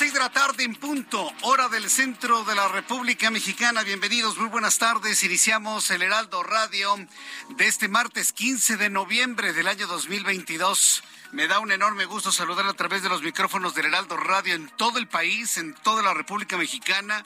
Seis de la tarde en punto, hora del centro de la República Mexicana. Bienvenidos, muy buenas tardes. Iniciamos el Heraldo Radio de este martes 15 de noviembre del año 2022. Me da un enorme gusto saludar a través de los micrófonos del Heraldo Radio en todo el país, en toda la República Mexicana,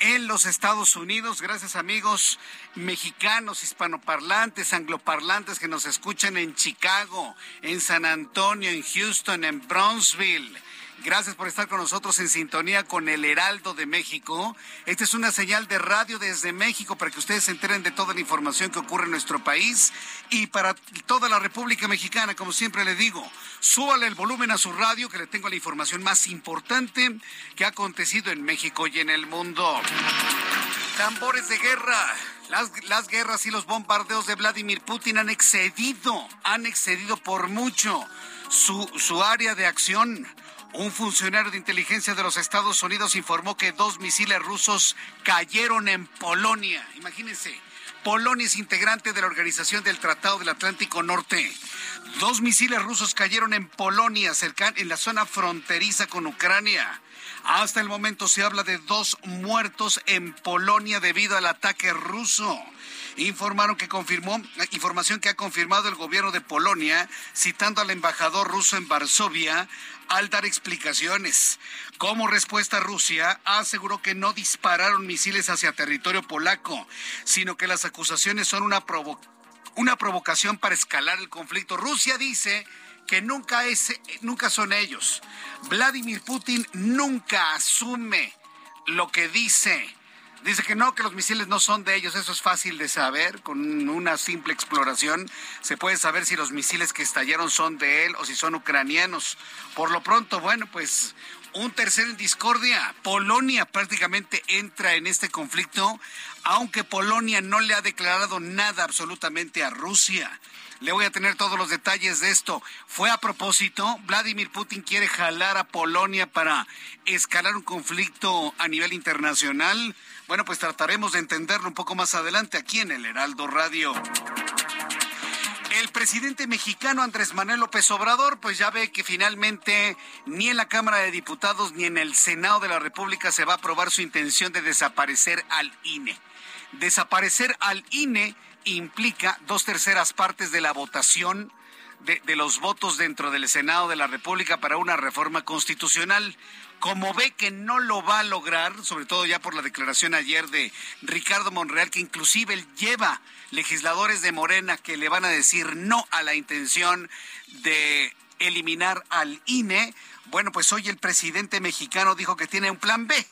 en los Estados Unidos. Gracias amigos mexicanos, hispanoparlantes, angloparlantes que nos escuchan en Chicago, en San Antonio, en Houston, en Brownsville. Gracias por estar con nosotros en sintonía con el Heraldo de México. Esta es una señal de radio desde México para que ustedes se enteren de toda la información que ocurre en nuestro país y para toda la República Mexicana, como siempre le digo, súbale el volumen a su radio que le tengo la información más importante que ha acontecido en México y en el mundo. Tambores de guerra. Las, las, guerras y los bombardeos de Vladimir Putin han excedido, han excedido por mucho su, su área de acción. Un funcionario de inteligencia de los Estados Unidos informó que dos misiles rusos cayeron en Polonia. Imagínense, Polonia es integrante de la Organización del Tratado del Atlántico Norte. Dos misiles rusos cayeron en Polonia, cerca, en la zona fronteriza con Ucrania. Hasta el momento se habla de dos muertos en Polonia debido al ataque ruso informaron que confirmó información que ha confirmado el gobierno de Polonia citando al embajador ruso en Varsovia al dar explicaciones. Como respuesta Rusia aseguró que no dispararon misiles hacia territorio polaco, sino que las acusaciones son una una provocación para escalar el conflicto. Rusia dice que nunca es nunca son ellos. Vladimir Putin nunca asume lo que dice. Dice que no, que los misiles no son de ellos, eso es fácil de saber, con una simple exploración se puede saber si los misiles que estallaron son de él o si son ucranianos. Por lo pronto, bueno, pues un tercero en discordia. Polonia prácticamente entra en este conflicto, aunque Polonia no le ha declarado nada absolutamente a Rusia. Le voy a tener todos los detalles de esto. Fue a propósito, Vladimir Putin quiere jalar a Polonia para escalar un conflicto a nivel internacional. Bueno, pues trataremos de entenderlo un poco más adelante aquí en el Heraldo Radio. El presidente mexicano Andrés Manuel López Obrador, pues ya ve que finalmente ni en la Cámara de Diputados ni en el Senado de la República se va a aprobar su intención de desaparecer al INE. Desaparecer al INE implica dos terceras partes de la votación de, de, los votos dentro del Senado de la República para una reforma constitucional. Como ve que no lo va a lograr, sobre todo ya por la declaración ayer de Ricardo Monreal, que inclusive él lleva legisladores de Morena que le van a decir no a la intención de eliminar al INE, bueno, pues hoy el presidente mexicano dijo que tiene un plan B.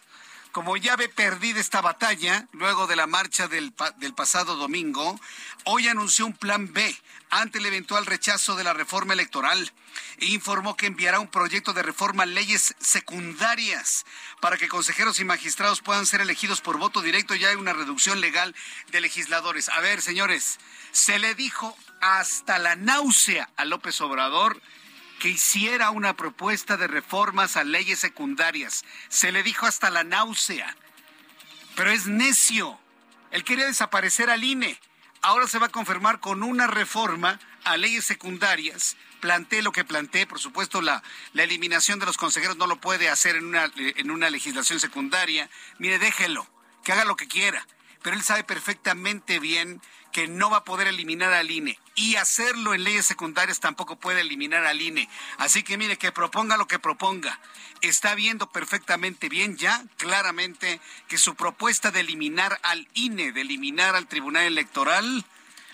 Como ya ve perdida esta batalla, luego de la marcha del, del, pasado domingo, hoy anunció un plan B ante el eventual rechazo de la reforma electoral e informó que enviará un proyecto de reforma a leyes secundarias para que consejeros y magistrados puedan ser elegidos por voto directo y hay una reducción legal de legisladores. A ver, señores, se le dijo hasta la náusea a López Obrador que hiciera una propuesta de reformas a leyes secundarias. Se le dijo hasta la náusea. Pero es necio. Él quería desaparecer al INE. Ahora se va a confirmar con una reforma a leyes secundarias. Planté lo que planteé, por supuesto, la, la eliminación de los consejeros no lo puede hacer en una, en una legislación secundaria. Mire, déjelo, que haga lo que quiera. Pero él sabe perfectamente bien que no va a poder eliminar al INE y hacerlo en leyes secundarias tampoco puede eliminar al INE. Así que mire, que proponga lo que proponga. Está viendo perfectamente bien ya, claramente, que su propuesta de eliminar al INE, de eliminar al Tribunal Electoral,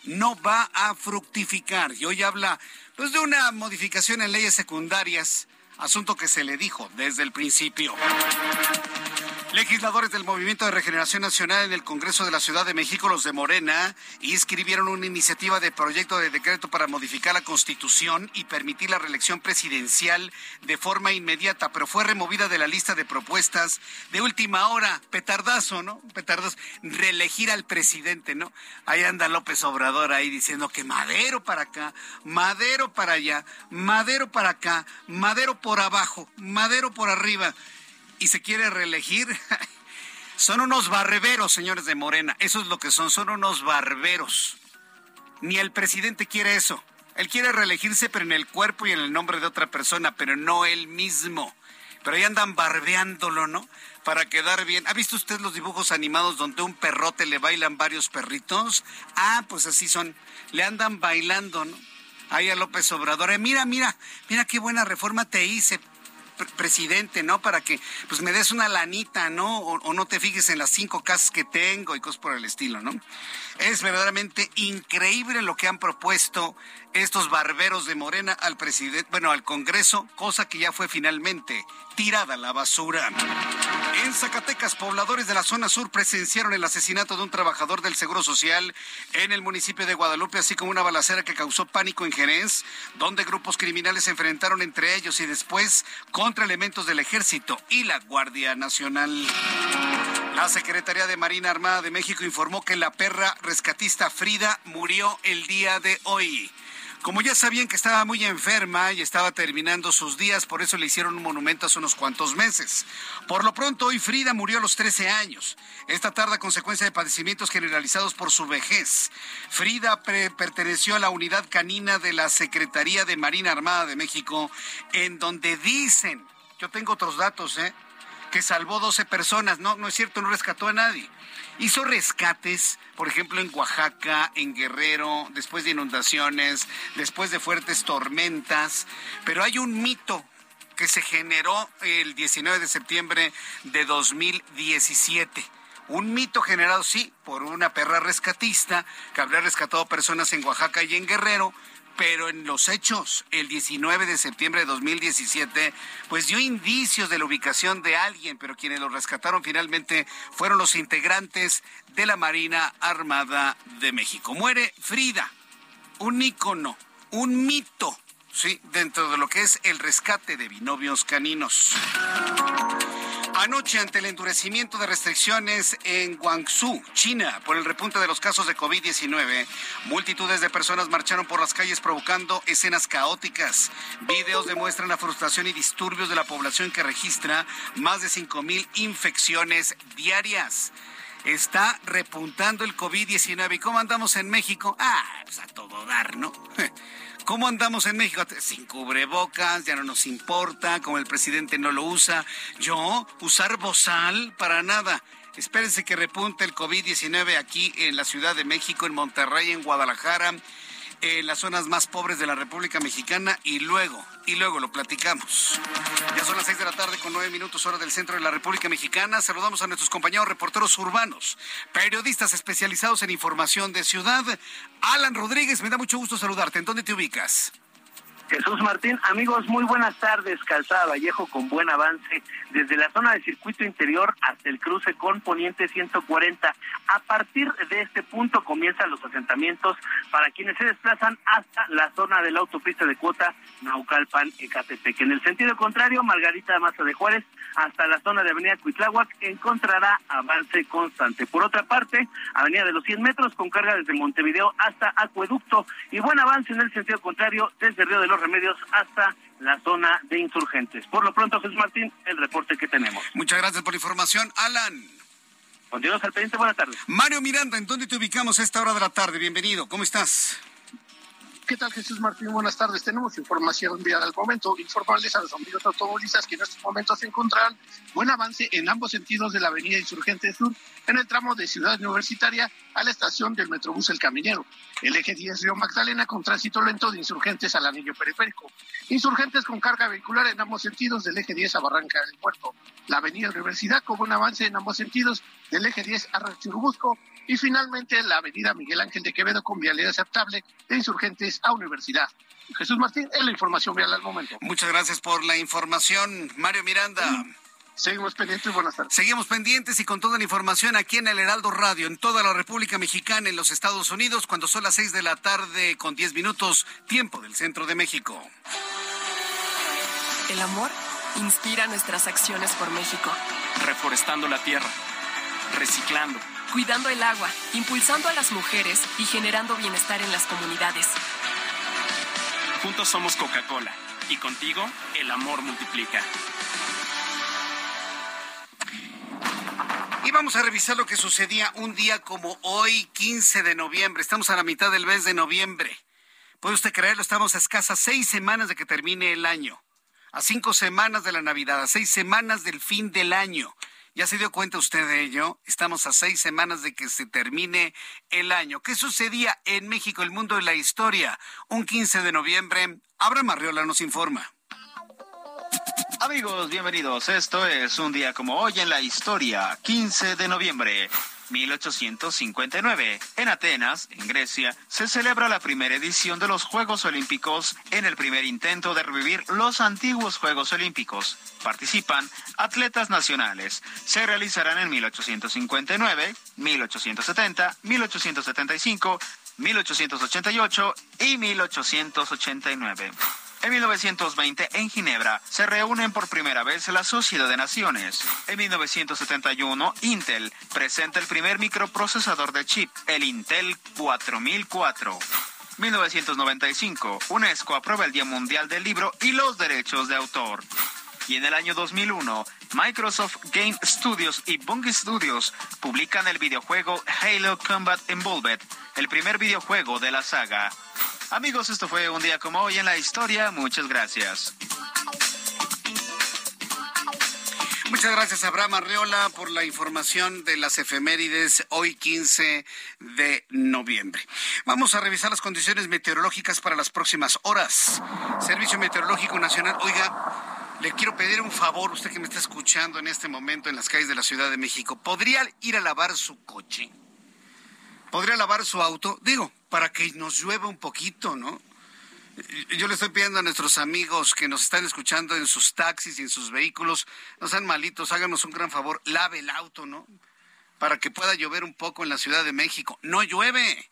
no va a fructificar. Y hoy habla pues, de una modificación en leyes secundarias, asunto que se le dijo desde el principio. Legisladores del Movimiento de Regeneración Nacional en el Congreso de la Ciudad de México, los de Morena, inscribieron una iniciativa de proyecto de decreto para modificar la Constitución y permitir la reelección presidencial de forma inmediata, pero fue removida de la lista de propuestas de última hora. Petardazo, ¿no? Petardazo. Reelegir al presidente, ¿no? Ahí anda López Obrador ahí diciendo que Madero para acá, Madero para allá, Madero para acá, Madero por abajo, Madero por arriba y se quiere reelegir. son unos barberos, señores de Morena. Eso es lo que son, son unos barberos. Ni el presidente quiere eso. Él quiere reelegirse, pero en el cuerpo y en el nombre de otra persona, pero no él mismo. Pero ahí andan barbeándolo, ¿no? Para quedar bien. ¿Ha visto usted los dibujos animados donde un perrote le bailan varios perritos? Ah, pues así son. Le andan bailando, ¿no? Ahí a López Obrador. Eh, mira, mira, mira qué buena reforma te hice presidente, ¿no? Para que pues me des una lanita, ¿no? O, no te fijes en las cinco casas que tengo y cosas por el estilo, ¿no? Es verdaderamente increíble lo que han propuesto estos barberos de Morena al presidente, bueno, al Congreso, cosa que ya fue finalmente tirada a la basura. En Zacatecas, pobladores de la zona sur presenciaron el asesinato de un trabajador del Seguro Social en el municipio de Guadalupe, así como una balacera que causó pánico en Jerez, donde grupos criminales se enfrentaron entre ellos y después contra elementos del ejército y la Guardia Nacional. La Secretaría de Marina Armada de México informó que la perra rescatista Frida murió el día de hoy. Como ya sabían que estaba muy enferma y estaba terminando sus días, por eso le hicieron un monumento hace unos cuantos meses. Por lo pronto, hoy Frida murió a los 13 años. Esta tarde consecuencia de padecimientos generalizados por su vejez. Frida perteneció a la unidad canina de la Secretaría de Marina Armada de México, en donde dicen, yo tengo otros datos, ¿eh? que salvó 12 personas. No, no es cierto, no rescató a nadie. Hizo rescates, por ejemplo, en Oaxaca, en Guerrero, después de inundaciones, después de fuertes tormentas, pero hay un mito que se generó el 19 de septiembre de 2017. Un mito generado, sí, por una perra rescatista que habría rescatado personas en Oaxaca y en Guerrero, pero en los hechos, el 19 de septiembre de 2017, pues dio indicios de la ubicación de alguien, pero quienes lo rescataron finalmente fueron los integrantes de la Marina Armada de México. Muere Frida, un ícono, un mito, sí, dentro de lo que es el rescate de binomios caninos. Anoche, ante el endurecimiento de restricciones en Guangzhou, China, por el repunte de los casos de COVID-19, multitudes de personas marcharon por las calles provocando escenas caóticas. Videos demuestran la frustración y disturbios de la población que registra más de 5.000 infecciones diarias está repuntando el COVID-19. ¿Y cómo andamos en México? Ah, pues a todo dar, ¿no? ¿Cómo andamos en México? Sin cubrebocas, ya no nos importa, como el presidente no lo usa. Yo, usar bozal, para nada. Espérense que repunte el COVID-19 aquí en la Ciudad de México, en Monterrey, en Guadalajara, en las zonas más pobres de la República Mexicana y luego, y luego lo platicamos. Ya son las seis de la tarde con nueve minutos hora del centro de la República Mexicana. Saludamos a nuestros compañeros reporteros urbanos, periodistas especializados en información de ciudad. Alan Rodríguez, me da mucho gusto saludarte. ¿En dónde te ubicas? Jesús Martín, amigos, muy buenas tardes. Calzada Vallejo con buen avance desde la zona del circuito interior hasta el cruce con Poniente 140. A partir de este punto comienzan los asentamientos para quienes se desplazan hasta la zona de la autopista de cuota Naucalpan Ecatepec. En el sentido contrario, Margarita Maza de Juárez hasta la zona de Avenida Cuitláhuac encontrará avance constante. Por otra parte, Avenida de los 100 metros con carga desde Montevideo hasta Acueducto y buen avance en el sentido contrario desde Río de los Remedios hasta la zona de insurgentes. Por lo pronto, Jesús Martín, el reporte que tenemos. Muchas gracias por la información, Alan. Continuamos al pendiente, buenas tardes. Mario Miranda, ¿en dónde te ubicamos a esta hora de la tarde? Bienvenido, ¿cómo estás? ¿Qué tal, Jesús Martín? Buenas tardes. Tenemos información enviada al momento. Informarles a los amigos automovilistas que en estos momentos se buen avance en ambos sentidos de la avenida Insurgente Sur, en el tramo de Ciudad Universitaria a la estación del Metrobús El Caminero. El eje 10 Río Magdalena con tránsito lento de Insurgentes al anillo periférico. Insurgentes con carga vehicular en ambos sentidos del eje 10 a Barranca del Puerto. La avenida Universidad con buen avance en ambos sentidos del eje 10 a Churubusco y finalmente la avenida Miguel Ángel de Quevedo con vialidad aceptable de Insurgentes a Universidad. Jesús Martín, es la información vial al momento. Muchas gracias por la información, Mario Miranda. Seguimos pendientes, buenas tardes. Seguimos pendientes y con toda la información aquí en el Heraldo Radio, en toda la República Mexicana, en los Estados Unidos, cuando son las seis de la tarde con diez minutos, tiempo del centro de México. El amor inspira nuestras acciones por México. Reforestando la tierra, reciclando cuidando el agua, impulsando a las mujeres y generando bienestar en las comunidades. Juntos somos Coca-Cola y contigo el amor multiplica. Y vamos a revisar lo que sucedía un día como hoy, 15 de noviembre. Estamos a la mitad del mes de noviembre. ¿Puede usted creerlo? Estamos a escasas seis semanas de que termine el año. A cinco semanas de la Navidad, a seis semanas del fin del año. ¿Ya se dio cuenta usted de ello? Estamos a seis semanas de que se termine el año. ¿Qué sucedía en México, el mundo y la historia? Un 15 de noviembre, Abraham Arriola nos informa. Amigos, bienvenidos. Esto es un día como hoy en la historia, 15 de noviembre. 1859. En Atenas, en Grecia, se celebra la primera edición de los Juegos Olímpicos en el primer intento de revivir los antiguos Juegos Olímpicos. Participan atletas nacionales. Se realizarán en 1859, 1870, 1875, 1888 y 1889. En 1920, en Ginebra, se reúnen por primera vez la Sociedad de Naciones. En 1971, Intel presenta el primer microprocesador de chip, el Intel 4004. 1995, UNESCO aprueba el Día Mundial del Libro y los derechos de autor. Y en el año 2001, Microsoft Game Studios y Bungie Studios publican el videojuego Halo Combat Involved, el primer videojuego de la saga. Amigos, esto fue un día como hoy en la historia. Muchas gracias. Muchas gracias, Abraham Arreola, por la información de las efemérides hoy 15 de noviembre. Vamos a revisar las condiciones meteorológicas para las próximas horas. Servicio Meteorológico Nacional, oiga, le quiero pedir un favor, usted que me está escuchando en este momento en las calles de la Ciudad de México, ¿podría ir a lavar su coche? ¿Podría lavar su auto? Digo, para que nos llueva un poquito, ¿no? Yo le estoy pidiendo a nuestros amigos que nos están escuchando en sus taxis y en sus vehículos, no sean malitos, háganos un gran favor, lave el auto, ¿no? Para que pueda llover un poco en la Ciudad de México. No llueve.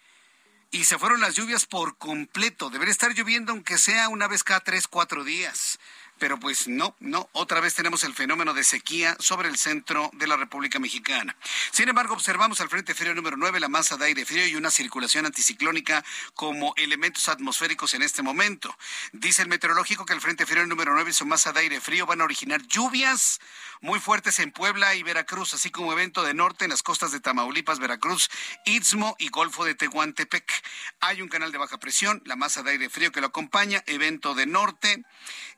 Y se fueron las lluvias por completo. Debería estar lloviendo aunque sea una vez cada tres, cuatro días pero pues no, no, otra vez tenemos el fenómeno de sequía sobre el centro de la República Mexicana. Sin embargo, observamos al Frente Frío número 9 la masa de aire frío y una circulación anticiclónica como elementos atmosféricos en este momento. Dice el meteorológico que el Frente Frío número 9 y su masa de aire frío van a originar lluvias muy fuertes en Puebla y Veracruz, así como evento de norte en las costas de Tamaulipas, Veracruz, Istmo y Golfo de Tehuantepec. Hay un canal de baja presión, la masa de aire frío que lo acompaña, evento de norte.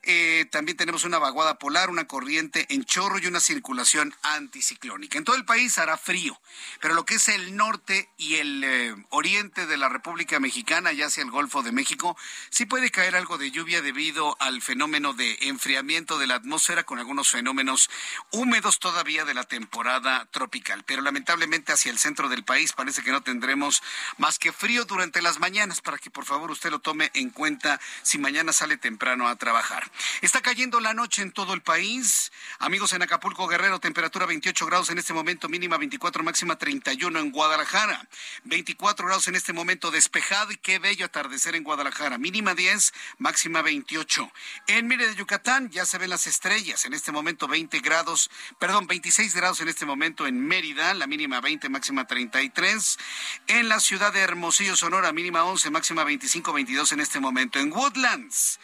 Eh, también tenemos una vaguada polar, una corriente en chorro y una circulación anticiclónica. En todo el país hará frío, pero lo que es el norte y el eh, oriente de la República Mexicana, ya hacia el Golfo de México, sí puede caer algo de lluvia debido al fenómeno de enfriamiento de la atmósfera con algunos fenómenos húmedos todavía de la temporada tropical. Pero lamentablemente hacia el centro del país parece que no tendremos más que frío durante las mañanas para que por favor usted lo tome en cuenta si mañana sale temprano a trabajar. Está cayendo la noche en todo el país. Amigos en Acapulco, Guerrero, temperatura 28 grados en este momento, mínima 24, máxima 31 en Guadalajara. 24 grados en este momento despejado y qué bello atardecer en Guadalajara. Mínima 10, máxima 28. En Mire de Yucatán ya se ven las estrellas. En este momento 20 grados, perdón, 26 grados en este momento en Mérida, la mínima 20, máxima 33. En la ciudad de Hermosillo, Sonora, mínima 11, máxima 25, 22 en este momento. En Woodlands,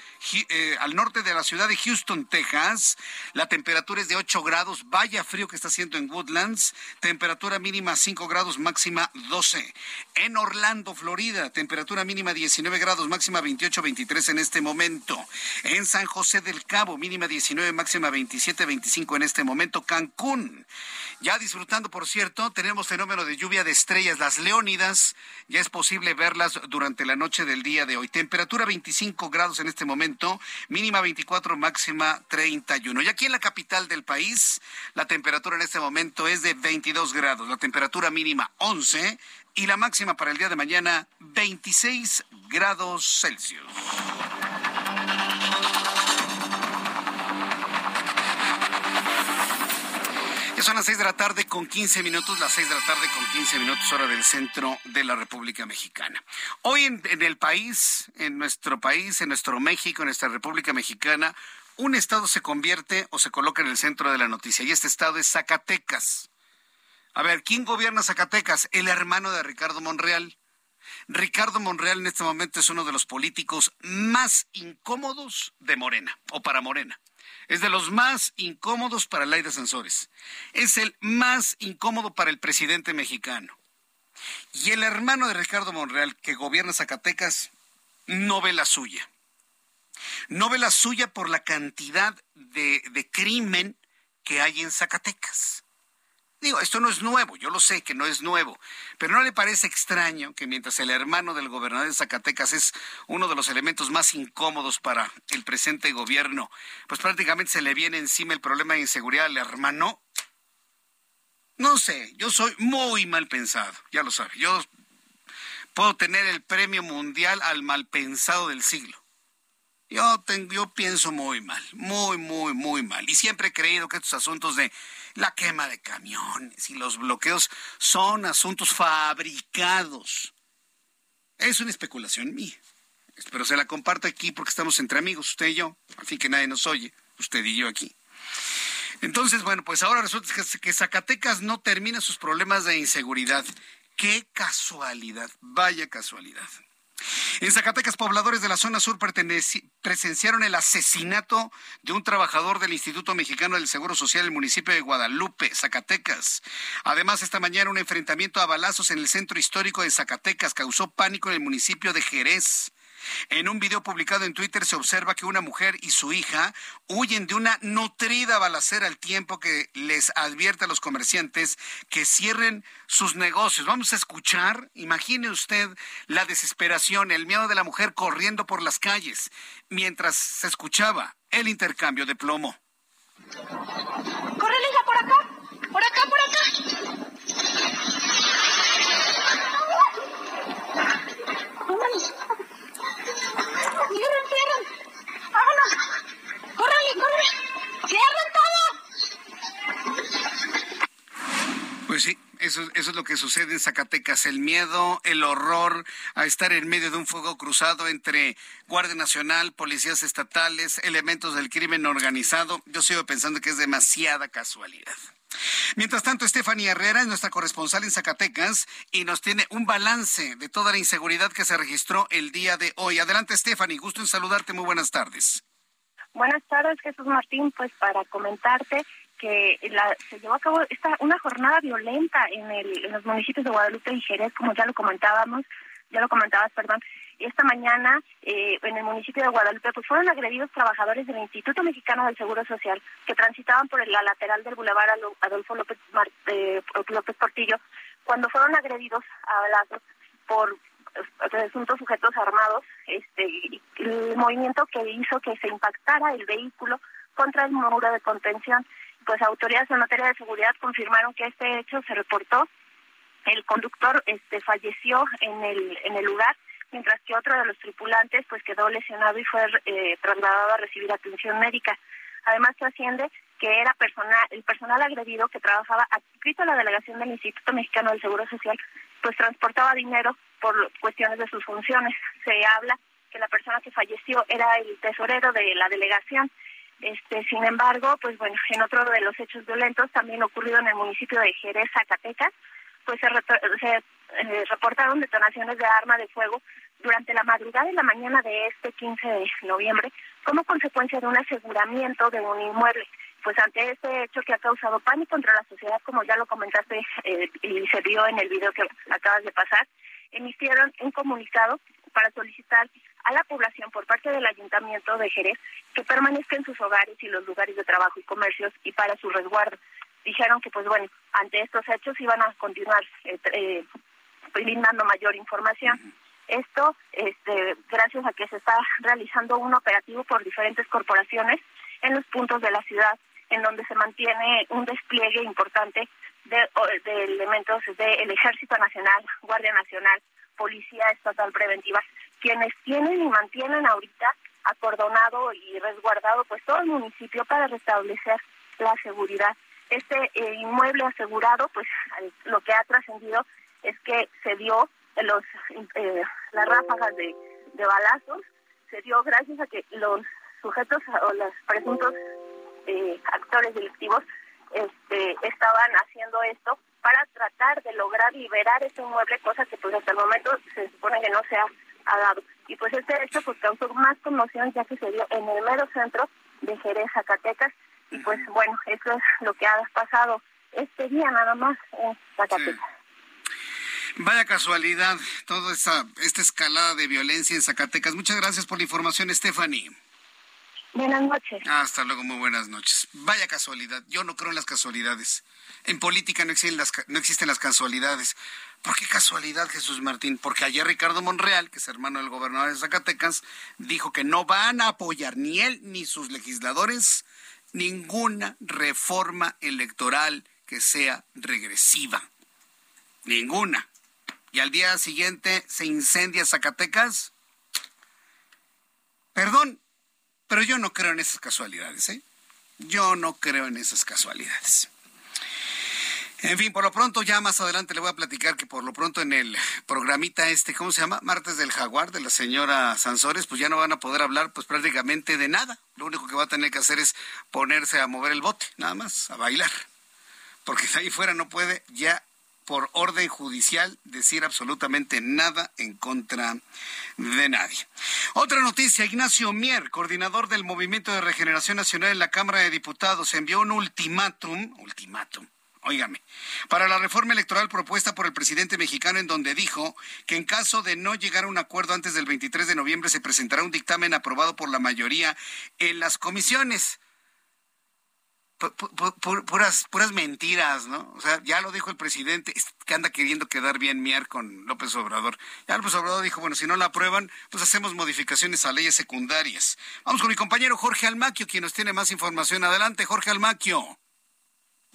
eh, al norte de la ciudad de Houston, Texas. La temperatura es de 8 grados. Vaya frío que está haciendo en Woodlands. Temperatura mínima 5 grados, máxima 12. En Orlando, Florida, temperatura mínima 19 grados, máxima 28, 23 en este momento. En San José del Cabo, mínima 19, máxima 27, 25 en este momento. Cancún. Ya disfrutando, por cierto, tenemos fenómeno de lluvia de estrellas, las leónidas. Ya es posible verlas durante la noche del día de hoy. Temperatura 25 grados en este momento, mínima 24, máxima 31. Y aquí en la capital del país, la temperatura en este momento es de 22 grados, la temperatura mínima 11 y la máxima para el día de mañana 26 grados Celsius. Ya son las seis de la tarde con 15 minutos, las seis de la tarde con 15 minutos, hora del centro de la República Mexicana. Hoy en, en, el país, en nuestro país, en nuestro México, en nuestra República Mexicana, un estado se convierte o se coloca en el centro de la noticia y este estado es Zacatecas. A ver, ¿quién gobierna Zacatecas? El hermano de Ricardo Monreal. Ricardo Monreal en este momento es uno de los políticos más incómodos de Morena o para Morena. Es de los más incómodos para el aire Sensores. Es el más incómodo para el presidente mexicano. Y el hermano de Ricardo Monreal, que gobierna Zacatecas, no ve la suya. No ve la suya por la cantidad de, de crimen que hay en Zacatecas. Digo, esto no es nuevo, yo lo sé que no es nuevo, pero ¿no le parece extraño que mientras el hermano del gobernador de Zacatecas es uno de los elementos más incómodos para el presente gobierno, pues prácticamente se le viene encima el problema de inseguridad al hermano? No sé, yo soy muy mal pensado, ya lo sabe, yo puedo tener el premio mundial al mal pensado del siglo. Yo, yo pienso muy mal, muy, muy, muy mal. Y siempre he creído que estos asuntos de la quema de camiones y los bloqueos son asuntos fabricados. Es una especulación mía. Pero se la comparto aquí porque estamos entre amigos, usted y yo. Fin que nadie nos oye, usted y yo aquí. Entonces, bueno, pues ahora resulta que Zacatecas no termina sus problemas de inseguridad. Qué casualidad, vaya casualidad. En Zacatecas, pobladores de la zona sur presenciaron el asesinato de un trabajador del Instituto Mexicano del Seguro Social en el municipio de Guadalupe, Zacatecas. Además, esta mañana un enfrentamiento a balazos en el centro histórico de Zacatecas causó pánico en el municipio de Jerez. En un video publicado en Twitter se observa que una mujer y su hija huyen de una nutrida balacera al tiempo que les advierte a los comerciantes que cierren sus negocios. Vamos a escuchar, imagine usted la desesperación, el miedo de la mujer corriendo por las calles mientras se escuchaba el intercambio de plomo. ¡Corre, hija, por acá! ¡Por acá, por acá! ¡Cierren, cierren! ¡Vámonos! ¡Córrele, córrele! ¡Cierren todo! Pues sí, eso, eso, es lo que sucede en Zacatecas, el miedo, el horror a estar en medio de un fuego cruzado entre Guardia Nacional, policías estatales, elementos del crimen organizado. Yo sigo pensando que es demasiada casualidad. Mientras tanto, Stephanie Herrera es nuestra corresponsal en Zacatecas y nos tiene un balance de toda la inseguridad que se registró el día de hoy. Adelante, Stephanie, gusto en saludarte. Muy buenas tardes. Buenas tardes, Jesús Martín. Pues para comentarte que la, se llevó a cabo esta, una jornada violenta en, el, en los municipios de Guadalupe y Jerez, como ya lo comentábamos, ya lo comentabas, perdón, esta mañana eh, en el municipio de Guadalupe pues fueron agredidos trabajadores del Instituto Mexicano del Seguro Social que transitaban por la lateral del Boulevard Adolfo López, eh, López Portillo cuando fueron agredidos a balazos por eh, presuntos sujetos armados, este, el movimiento que hizo que se impactara el vehículo contra el muro de contención. Pues autoridades en materia de seguridad confirmaron que este hecho se reportó, el conductor este falleció en el en el lugar mientras que otro de los tripulantes pues quedó lesionado y fue eh, trasladado a recibir atención médica. Además trasciende que era personal, el personal agredido que trabajaba adscrito a la delegación del Instituto Mexicano del Seguro Social, pues transportaba dinero por cuestiones de sus funciones. Se habla que la persona que falleció era el tesorero de la delegación. Este, sin embargo, pues bueno, en otro de los hechos violentos también ocurrido en el municipio de Jerez, Zacatecas, pues se, se eh, reportaron detonaciones de arma de fuego durante la madrugada y la mañana de este 15 de noviembre como consecuencia de un aseguramiento de un inmueble. Pues ante este hecho que ha causado pánico entre la sociedad, como ya lo comentaste eh, y se vio en el video que acabas de pasar, emitieron un comunicado para solicitar a la población por parte del Ayuntamiento de Jerez que permanezca en sus hogares y los lugares de trabajo y comercios y para su resguardo. Dijeron que, pues bueno, ante estos hechos iban a continuar eh, eh brindando mayor información. Esto, este, gracias a que se está realizando un operativo por diferentes corporaciones en los puntos de la ciudad, en donde se mantiene un despliegue importante de, de elementos del Ejército Nacional, Guardia Nacional, Policía Estatal Preventiva, quienes tienen y mantienen ahorita acordonado y resguardado pues todo el municipio para restablecer la seguridad. Este eh, inmueble asegurado, pues lo que ha trascendido es que se dio los eh, las ráfagas de, de balazos, se dio gracias a que los sujetos o los presuntos eh, actores delictivos este, estaban haciendo esto para tratar de lograr liberar ese inmueble, cosa que pues hasta el momento se supone que no se ha, dado. Y pues este hecho pues causó más conmoción ya que se dio en el mero centro de Jerez, Zacatecas, y pues bueno, eso es lo que ha pasado este día nada más en Zacatecas. Vaya casualidad, toda esta, esta escalada de violencia en Zacatecas. Muchas gracias por la información, Stephanie. Buenas noches. hasta luego, muy buenas noches. Vaya casualidad, yo no creo en las casualidades. En política no existen las, no existen las casualidades. ¿Por qué casualidad, Jesús Martín? Porque ayer Ricardo Monreal, que es hermano del gobernador de Zacatecas, dijo que no van a apoyar ni él ni sus legisladores ninguna reforma electoral que sea regresiva. Ninguna y al día siguiente se incendia Zacatecas. Perdón, pero yo no creo en esas casualidades, ¿eh? Yo no creo en esas casualidades. En fin, por lo pronto, ya más adelante le voy a platicar que por lo pronto en el programita este, ¿cómo se llama? Martes del Jaguar de la señora Sansores, pues ya no van a poder hablar pues prácticamente de nada. Lo único que va a tener que hacer es ponerse a mover el bote, nada más, a bailar. Porque de ahí fuera no puede ya por orden judicial decir absolutamente nada en contra de nadie. Otra noticia, Ignacio Mier, coordinador del Movimiento de Regeneración Nacional en la Cámara de Diputados, envió un ultimátum, ultimátum, Óigame, para la reforma electoral propuesta por el presidente mexicano en donde dijo que en caso de no llegar a un acuerdo antes del 23 de noviembre se presentará un dictamen aprobado por la mayoría en las comisiones puras, puras mentiras, ¿no? O sea, ya lo dijo el presidente, que anda queriendo quedar bien Mier con López Obrador. Ya López Obrador dijo, bueno, si no la aprueban, pues hacemos modificaciones a leyes secundarias. Vamos con mi compañero Jorge Almaquio, quien nos tiene más información. Adelante, Jorge Almaquio.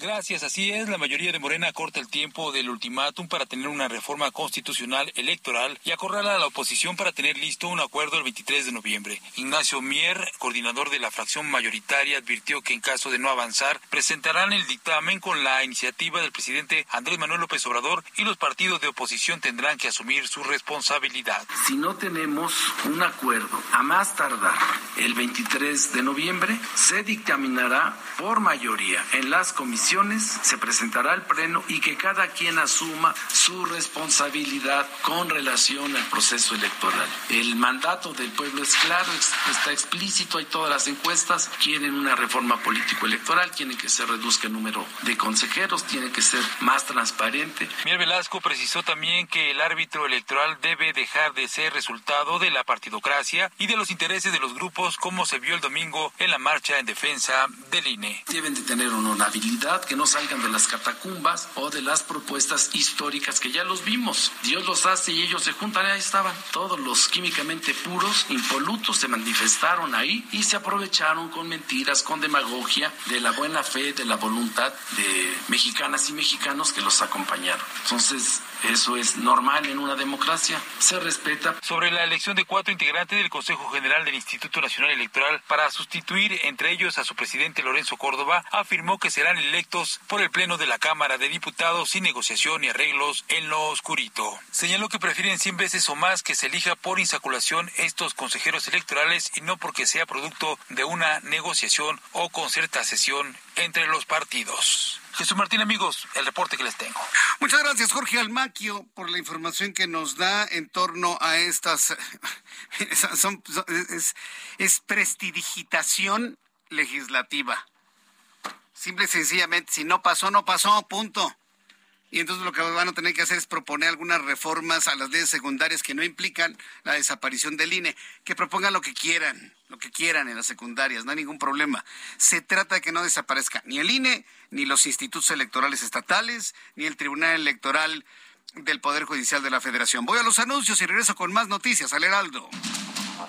Gracias, así es. La mayoría de Morena corta el tiempo del ultimátum para tener una reforma constitucional electoral y acorrala a la oposición para tener listo un acuerdo el 23 de noviembre. Ignacio Mier, coordinador de la fracción mayoritaria, advirtió que en caso de no avanzar, presentarán el dictamen con la iniciativa del presidente Andrés Manuel López Obrador y los partidos de oposición tendrán que asumir su responsabilidad. Si no tenemos un acuerdo a más tardar el 23 de noviembre, se dictaminará por mayoría en las comisiones se presentará al Pleno y que cada quien asuma su responsabilidad con relación al proceso electoral. El mandato del pueblo es claro, está explícito, hay todas las encuestas, quieren una reforma político-electoral, quieren que se reduzca el número de consejeros, tiene que ser más transparente. Miguel Velasco precisó también que el árbitro electoral debe dejar de ser resultado de la partidocracia y de los intereses de los grupos como se vio el domingo en la marcha en defensa del INE. Deben de tener honorabilidad que no salgan de las catacumbas o de las propuestas históricas que ya los vimos. Dios los hace y ellos se juntan, ahí estaban. Todos los químicamente puros, impolutos, se manifestaron ahí y se aprovecharon con mentiras, con demagogia de la buena fe, de la voluntad de mexicanas y mexicanos que los acompañaron. Entonces, eso es normal en una democracia, se respeta. Sobre la elección de cuatro integrantes del Consejo General del Instituto Nacional Electoral para sustituir entre ellos a su presidente Lorenzo Córdoba, afirmó que serán electos por el Pleno de la Cámara de Diputados sin negociación y arreglos en lo oscurito. Señaló que prefieren 100 veces o más que se elija por insaculación estos consejeros electorales y no porque sea producto de una negociación o concertación entre los partidos. Jesús Martín, amigos, el reporte que les tengo. Muchas gracias, Jorge Almaquio, por la información que nos da en torno a estas. es, es prestidigitación legislativa. Simple y sencillamente, si no pasó, no pasó, punto. Y entonces lo que van a tener que hacer es proponer algunas reformas a las leyes secundarias que no implican la desaparición del INE, que propongan lo que quieran, lo que quieran en las secundarias, no hay ningún problema. Se trata de que no desaparezca ni el INE, ni los institutos electorales estatales, ni el Tribunal Electoral del Poder Judicial de la Federación. Voy a los anuncios y regreso con más noticias al Heraldo.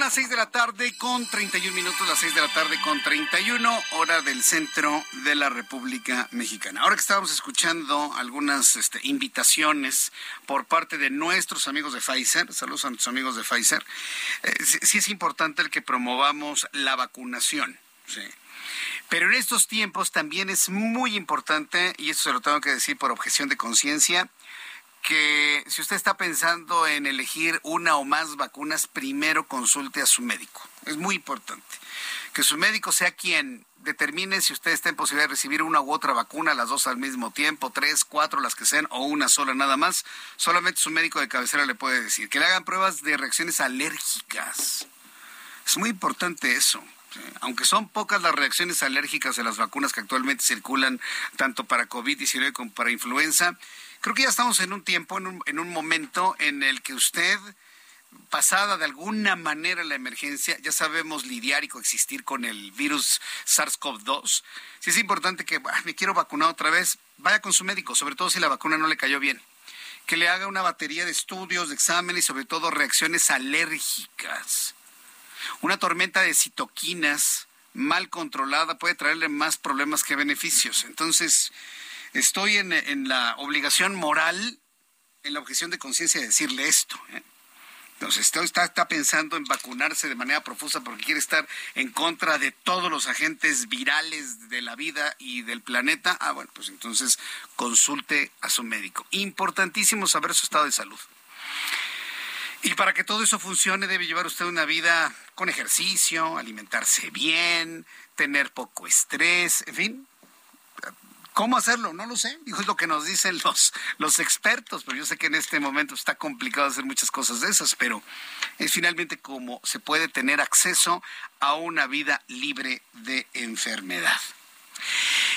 Son las 6 de la tarde con 31 minutos, las 6 de la tarde con 31, hora del centro de la República Mexicana. Ahora que estábamos escuchando algunas este, invitaciones por parte de nuestros amigos de Pfizer, saludos a nuestros amigos de Pfizer, eh, sí, es importante el que promovamos la vacunación. Pero en estos tiempos también es muy importante, y esto se lo tengo que decir por objeción de conciencia, que si usted está pensando en elegir una o más vacunas, primero consulte a su médico. Es muy importante. Que su médico sea quien determine si usted está en posibilidad de recibir una u otra vacuna, las dos al mismo tiempo, tres, cuatro, las que sean, o una sola nada más. Solamente su médico de cabecera le puede decir. Que le hagan pruebas de reacciones alérgicas. Es muy importante eso. Aunque son pocas las reacciones alérgicas de las vacunas que actualmente circulan, tanto para COVID-19 como para influenza, Creo que ya estamos en un tiempo, en un, en un momento en el que usted, pasada de alguna manera la emergencia, ya sabemos lidiar y coexistir con el virus SARS-CoV-2. Si es importante que me quiero vacunar otra vez, vaya con su médico, sobre todo si la vacuna no le cayó bien. Que le haga una batería de estudios, de exámenes y sobre todo reacciones alérgicas. Una tormenta de citoquinas mal controlada puede traerle más problemas que beneficios. Entonces, estoy en, la obligación moral, en la objeción de conciencia de decirle esto. ¿eh? Entonces, está, está pensando en vacunarse de manera profusa porque quiere estar en contra de todos los agentes virales de la vida y del planeta. Ah, bueno, pues entonces consulte a su médico. Importantísimo saber su estado de salud. Y para que todo eso funcione debe llevar usted una vida con ejercicio, alimentarse bien, tener poco estrés, en fin, ¿Cómo hacerlo? No lo sé. Dijo, es lo que nos dicen los, los expertos, pero yo sé que en este momento está complicado hacer muchas cosas de esas, pero es finalmente como se puede tener acceso a una vida libre de enfermedad.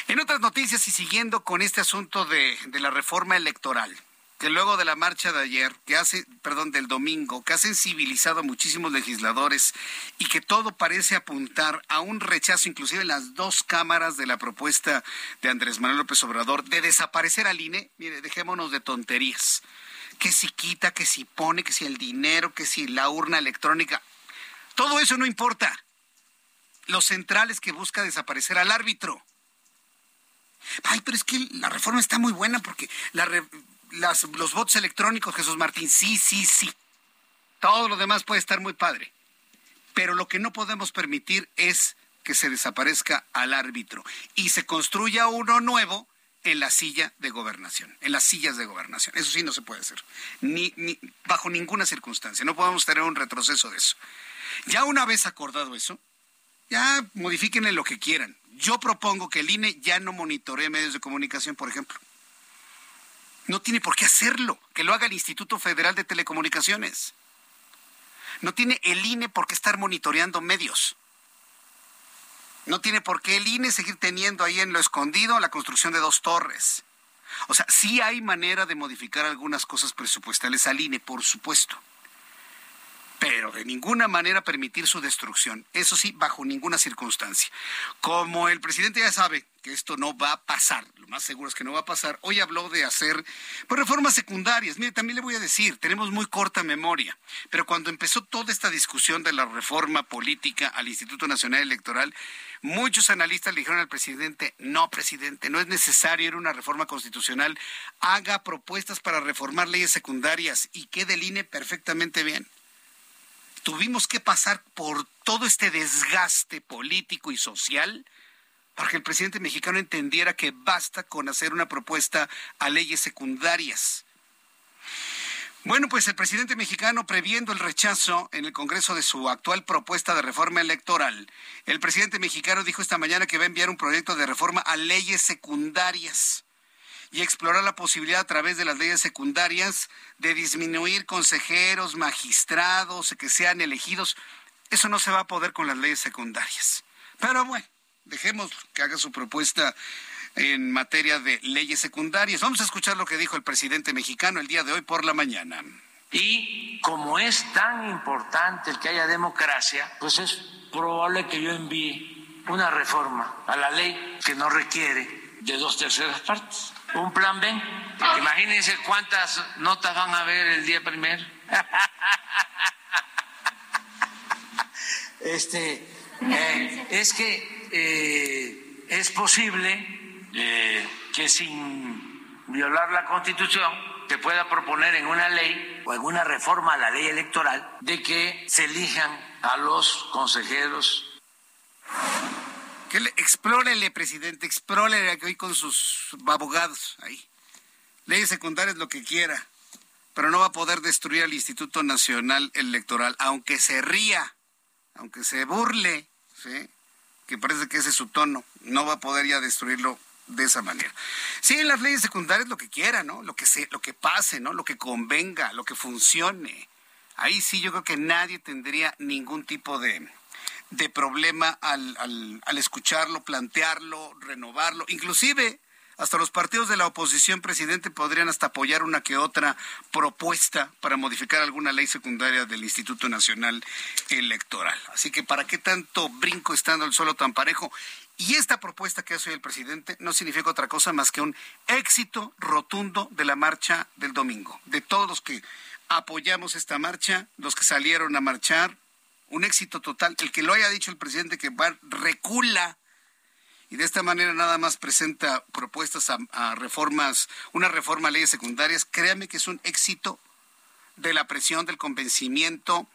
En otras noticias y siguiendo con este asunto de, de la reforma electoral, que luego de la marcha de ayer, que hace, perdón, del domingo, que ha sensibilizado a muchísimos legisladores y que todo parece apuntar a un rechazo, inclusive en las dos cámaras de la propuesta de Andrés Manuel López Obrador de desaparecer al INE, mire, dejémonos de tonterías. Que si quita, que si pone, que si el dinero, que si la urna electrónica. Todo eso no importa. Lo central es que busca desaparecer al árbitro. Ay, pero es que la reforma está muy buena porque la, los votos electrónicos, Jesús Martín, sí, sí, sí. Todo lo demás puede estar muy padre. Pero lo que no podemos permitir es que se desaparezca al árbitro y se construya uno nuevo en la silla de gobernación, en las sillas de gobernación. Eso sí no se puede hacer, bajo ninguna circunstancia. No podemos tener un retroceso de eso. Ya una vez acordado eso, ya modifíquenle lo que quieran. Yo propongo que el INE ya no monitoree medios de comunicación, por ejemplo. No tiene por qué hacerlo, que lo haga el Instituto Federal de Telecomunicaciones. No tiene el INE por qué estar monitoreando medios. No tiene por qué el INE seguir teniendo ahí en lo escondido la construcción de dos torres. O sea, sí hay manera de modificar algunas cosas presupuestales al INE, por supuesto pero de ninguna manera permitir su destrucción. Eso sí, bajo ninguna circunstancia. Como el presidente ya sabe que esto no va a pasar, lo más seguro es que no va a pasar, hoy habló de hacer pues, reformas secundarias. Mire, también le voy a decir, tenemos muy corta memoria, pero cuando empezó toda esta discusión de la reforma política al Instituto Nacional Electoral, Muchos analistas le dijeron al presidente, no, presidente, no es necesario ir a una reforma constitucional, haga propuestas para reformar leyes secundarias y quede el INE perfectamente bien tuvimos que pasar por todo este desgaste político y social para que el presidente mexicano entendiera que basta con hacer una propuesta a leyes secundarias. Bueno, pues el presidente mexicano, previendo el rechazo en el Congreso de su actual propuesta de reforma electoral, el presidente mexicano dijo esta mañana que va a enviar un proyecto de reforma a leyes secundarias y explorar la posibilidad a través de las leyes secundarias de disminuir consejeros, magistrados, que sean elegidos. Eso no se va a poder con las leyes secundarias. Pero bueno, dejemos que haga su propuesta en materia de leyes secundarias. Vamos a escuchar lo que dijo el presidente mexicano el día de hoy por la mañana. Y como es tan importante el que haya democracia, pues es probable que yo envíe una reforma a la ley que no requiere de dos terceras partes un plan B. Imagínense cuántas notas van a haber el día primero. Este, eh, es que eh, es posible eh, que sin violar la Constitución se pueda proponer en una ley o en una reforma a la ley electoral de que se elijan a los consejeros que explórele, presidente, explórele hoy con sus abogados ahí. Leyes secundarias lo que quiera, pero no va a poder destruir al Instituto Nacional Electoral, aunque se ría, aunque se burle, ¿sí? que parece que ese es su tono, no va a poder ya destruirlo de esa manera. Sí, en las leyes secundarias lo que quiera, ¿no? Lo que se, lo que pase, ¿no? Lo que convenga, lo que funcione. Ahí sí yo creo que nadie tendría ningún tipo de, de problema al, al, escucharlo, plantearlo, renovarlo. Inclusive, hasta los partidos de la oposición, presidente, podrían hasta apoyar una que otra propuesta para modificar alguna ley secundaria del Instituto Nacional Electoral. Así que, ¿para qué tanto brinco estando el suelo tan parejo? Y esta propuesta que hace hoy el presidente no significa otra cosa más que un éxito rotundo de la marcha del domingo. De todos los que apoyamos esta marcha, los que salieron a marchar, un éxito total. El que lo haya dicho el presidente que va, recula y de esta manera nada más presenta propuestas a, reformas, una reforma a leyes secundarias, créame que es un éxito de la presión, del convencimiento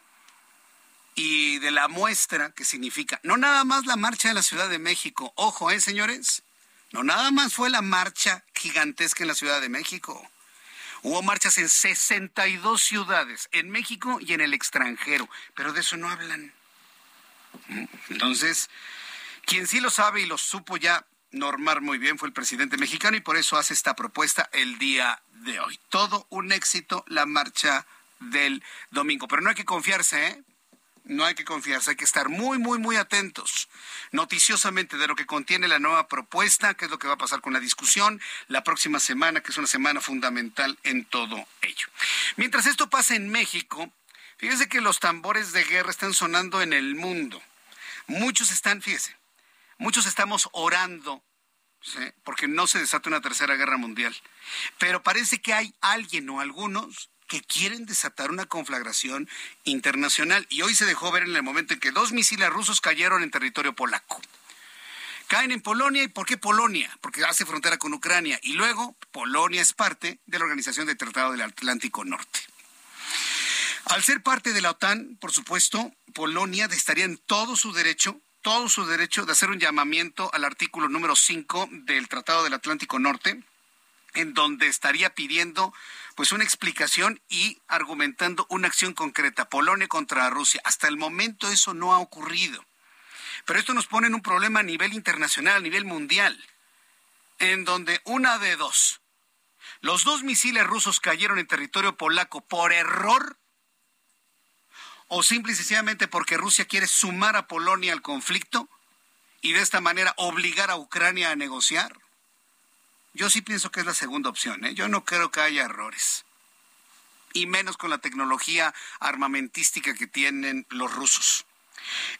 y de la muestra que significa. No nada más la marcha de la Ciudad de México. Ojo, ¿eh, señores? No nada más fue la marcha gigantesca en la Ciudad de México. Hubo marchas en 62 ciudades, en México y en el extranjero, pero de eso no hablan. Entonces, quien sí lo sabe y lo supo ya normar muy bien fue el presidente mexicano y por eso hace esta propuesta el día de hoy. Todo un éxito la marcha del domingo, pero no hay que confiarse, ¿eh? No hay que confiarse, hay que estar muy, muy, muy atentos noticiosamente de lo que contiene la nueva propuesta, qué es lo que va a pasar con la discusión la próxima semana, que es una semana fundamental en todo ello. Mientras esto pasa en México, fíjese que los tambores de guerra están sonando en el mundo. Muchos están, fíjese, muchos estamos orando porque no se desata una tercera guerra mundial. Pero parece que hay alguien o algunos que quieren desatar una conflagración internacional. Y hoy se dejó ver en el momento en que dos misiles rusos cayeron en territorio polaco. Caen en Polonia. ¿Y por qué Polonia? Porque hace frontera con Ucrania. Y luego Polonia es parte de la Organización del Tratado del Atlántico Norte. Al ser parte de la OTAN, por supuesto, Polonia estaría en todo su derecho todo su derecho de hacer un llamamiento al artículo número 5 del Tratado del Atlántico Norte, en donde estaría pidiendo pues una explicación y argumentando una acción concreta, Polonia contra Rusia. Hasta el momento eso no ha ocurrido. Pero esto nos pone en un problema a nivel internacional, a nivel mundial, en donde una de dos, los dos misiles rusos cayeron en territorio polaco por error o simple y sencillamente porque Rusia quiere sumar a Polonia al conflicto y de esta manera obligar a Ucrania a negociar. Yo sí pienso que es la segunda opción. ¿eh? Yo no creo que haya errores. Y menos con la tecnología armamentística que tienen los rusos.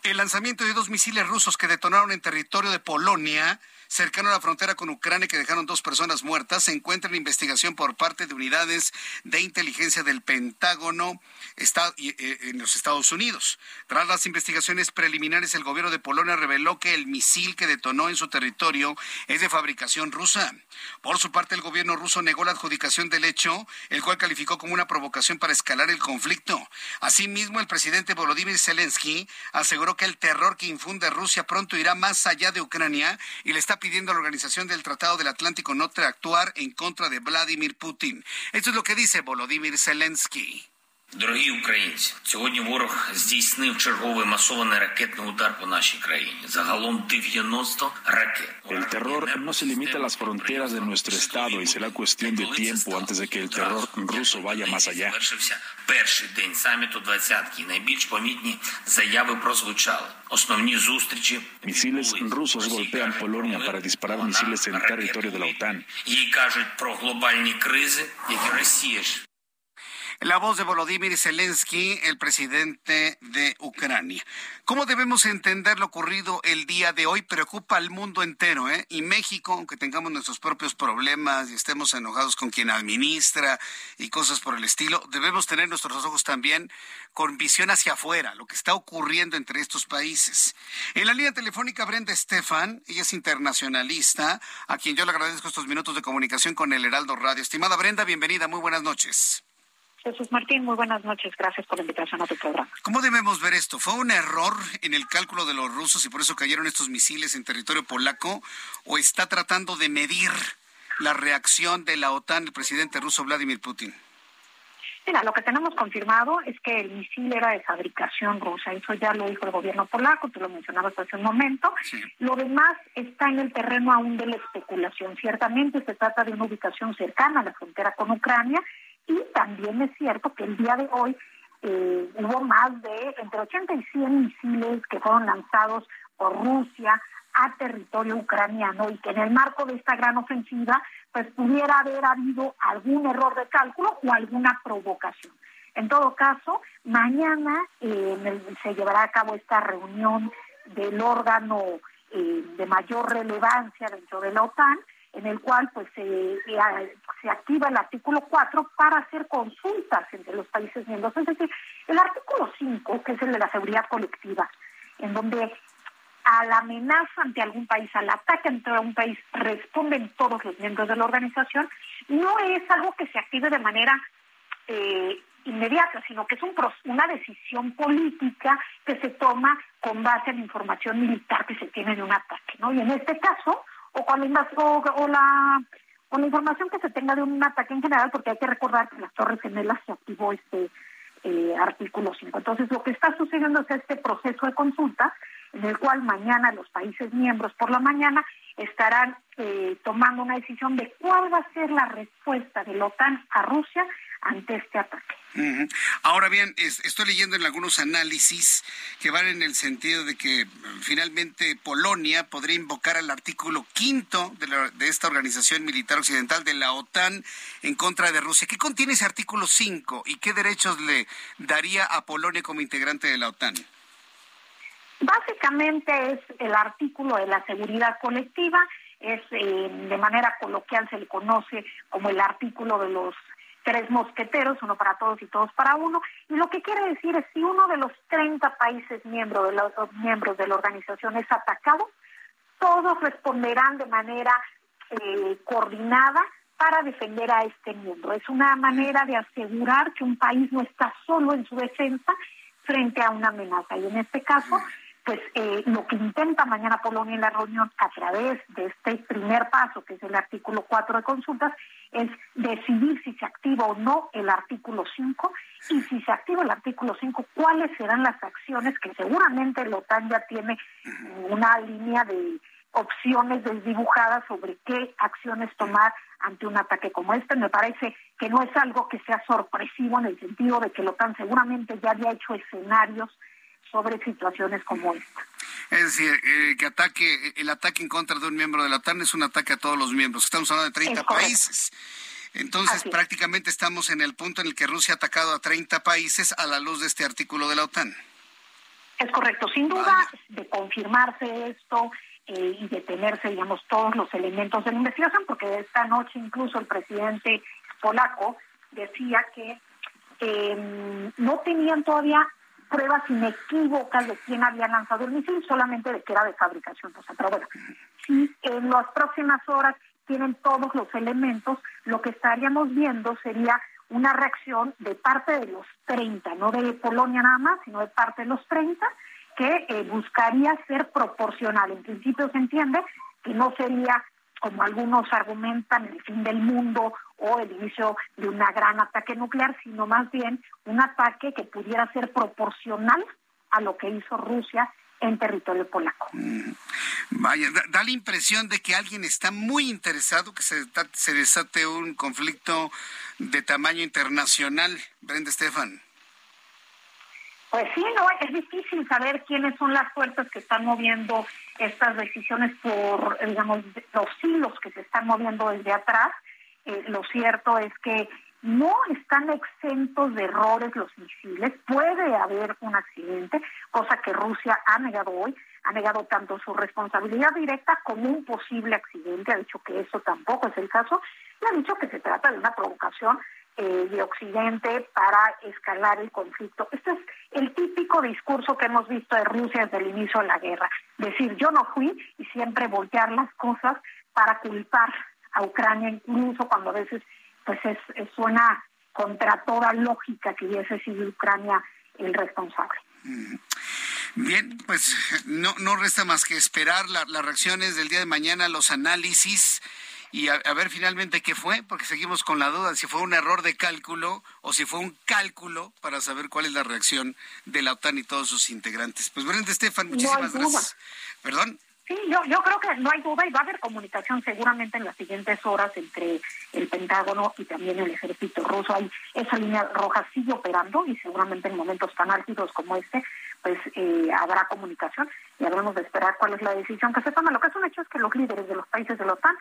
El lanzamiento de dos misiles rusos que detonaron en territorio de Polonia cercano a la frontera con Ucrania que dejaron dos personas muertas, se encuentra en investigación por parte de unidades de inteligencia del Pentágono eh, en los Estados Unidos. Tras las investigaciones preliminares, el gobierno de Polonia reveló que el misil que detonó en su territorio es de fabricación rusa. Por su parte, el gobierno ruso negó la adjudicación del hecho, el cual calificó como una provocación para escalar el conflicto. Asimismo, el presidente Volodymyr Zelensky aseguró que el terror que infunde Rusia pronto irá más allá de Ucrania y le está pidiendo a la Organización del Tratado del Atlántico Norte actuar en contra de Vladimir Putin. Esto es lo que dice Volodymyr Zelensky. Дорогі українці, сьогодні ворог здійснив черговий масований ракетний удар по нашій країні. Загалом 90 ракет. El terror no se limita a las fronteras de nuestro estado y será cuestión de tiempo antes de que el terror ruso vaya más allá. Перший день саміту двадцятки. Найбільш помітні заяви прозвучали. Основні зустрічі Misiles rusos golpean Polonia para disparar misiles en territorio de la OTAN. Їй кажуть про глобальні кризи, які Росія ж la voz de Volodymyr Zelensky, el presidente de Ucrania. ¿Cómo debemos entender lo ocurrido el día de hoy? Preocupa al mundo entero, ¿eh? Y México, aunque tengamos nuestros propios problemas y estemos enojados con quien administra y cosas por el estilo, debemos tener nuestros ojos también con visión hacia afuera, lo que está ocurriendo entre estos países. En la línea telefónica, Brenda Estefan, ella es internacionalista, a quien yo le agradezco estos minutos de comunicación con el Heraldo Radio. Estimada Brenda, bienvenida, muy buenas noches. Jesús Martín, muy buenas noches. Gracias por la invitación a tu programa. ¿Cómo debemos ver esto? ¿Fue un error en el cálculo de los rusos y por eso cayeron estos misiles en territorio polaco? ¿O está tratando de medir la reacción de la OTAN, el presidente ruso Vladimir Putin? Mira, lo que tenemos confirmado es que el misil era de fabricación rusa. Eso ya lo dijo el gobierno polaco, tú lo mencionabas hace un momento. Lo demás está en el terreno aún de la especulación. Ciertamente se trata de una ubicación cercana a la frontera con Ucrania y también es cierto que el día de hoy eh, hubo más de entre 80 y 100 misiles que fueron lanzados por Rusia a territorio ucraniano y que en el marco de esta gran ofensiva pues pudiera haber habido algún error de cálculo o alguna provocación. En todo caso, mañana eh, se llevará a cabo esta reunión del órgano eh, de mayor relevancia dentro de la OTAN, en el cual pues se, se activa el artículo 4 para hacer consultas entre los países miembros. Es decir, el artículo 5, que es el de la seguridad colectiva, en donde a la amenaza ante algún país, al ataque ante un país, responden todos los miembros de la organización, no es algo que se active de manera eh, inmediata, sino que es un, una decisión política que se toma con base en información militar que se tiene de un ataque, ¿no? Y en este caso, o con la, o, la con la información que se tenga de un ataque en general, porque hay que recordar que en las Torres Gemelas se activó este eh, artículo 5. Entonces, lo que está sucediendo es este proceso de consultas en el cual mañana los países miembros por la mañana estarán eh, tomando una decisión de cuál va a ser la respuesta de la OTAN a Rusia ante este ataque. Ahora bien, estoy leyendo en algunos análisis que van en el sentido de que finalmente Polonia podría invocar el artículo quinto de, de, esta organización militar occidental de la OTAN en contra de Rusia. ¿Qué contiene ese artículo 5 y qué derechos le daría a Polonia como integrante de la OTAN? Básicamente es el artículo de la seguridad colectiva, es eh, de manera coloquial se le conoce como el artículo de los tres mosqueteros, uno para todos y todos para uno, y lo que quiere decir es si uno de los 30 países miembros de, los, miembros de la organización es atacado, todos responderán de manera eh, coordinada para defender a este miembro. Es una manera de asegurar que un país no está solo en su defensa frente a una amenaza. Y en este caso, pues eh, lo que intenta mañana Polonia en la reunión a través de este primer paso, que es el artículo 4 de consultas, es decidir si se activa o no el artículo 5 y si se activa el artículo 5, cuáles serán las acciones que seguramente la OTAN ya tiene una línea de opciones desdibujadas sobre qué acciones tomar ante un ataque como este. Me parece que no es algo que sea sorpresivo en el sentido de que la OTAN seguramente ya había hecho escenarios sobre situaciones como esta. Es decir, eh, que ataque, el ataque en contra de un miembro de la OTAN es un ataque a todos los miembros. Estamos hablando de 30 países. Entonces, prácticamente estamos en el punto en el que Rusia ha atacado a 30 países a la luz de este artículo de la OTAN. Es correcto. Sin duda, de confirmarse esto eh, y de tenerse, digamos, todos los elementos de la investigación, porque esta noche incluso el presidente polaco decía que eh, no tenían todavía pruebas inequívocas de quién había lanzado el misil, solamente de que era de fabricación Pero bueno, si en las próximas horas tienen todos los elementos, lo que estaríamos viendo sería una reacción de parte de los 30, no de Polonia nada más, sino de parte de los 30, que eh, buscaría ser proporcional. En principio se entiende que no sería como algunos argumentan, el fin del mundo o el inicio de un gran ataque nuclear, sino más bien un ataque que pudiera ser proporcional a lo que hizo Rusia en territorio polaco. Mm. Vaya, da, la impresión de que alguien está muy interesado que se, se desate un conflicto de tamaño internacional. Brenda Estefan. Pues sí, no, es difícil saber quiénes son las fuerzas que están moviendo estas decisiones por, digamos, los hilos que se están moviendo desde atrás. Eh, lo cierto es que no están exentos de errores los misiles. Puede haber un accidente, cosa que Rusia ha negado hoy. Ha negado tanto su responsabilidad directa como un posible accidente. Ha dicho que eso tampoco es el caso. Y ha dicho que se trata de una provocación eh, de Occidente para escalar el conflicto. Este es el típico discurso que hemos visto de Rusia desde el inicio de la guerra. Decir, yo no fui y siempre voltear las cosas para culpar a Ucrania, incluso cuando a veces pues es, suena contra toda lógica que hubiese sido Ucrania el responsable. Mm. Bien, pues no, no resta más que esperar las reacciones del día de mañana, los análisis y a, ver finalmente qué fue, porque seguimos con la duda si fue un error de cálculo o si fue un cálculo para saber cuál es la reacción de la OTAN y todos sus integrantes. Pues Brenda Estefan, muchísimas gracias. ¿Perdón? Sí, yo, yo creo que no hay duda y va a haber comunicación seguramente en las siguientes horas entre el Pentágono y también el ejército ruso. Hay esa línea roja sigue operando y seguramente en momentos tan álgidos como este, pues eh, habrá comunicación y habremos de esperar cuál es la decisión que se toma. Lo que es un hecho es que los líderes de los países de la OTAN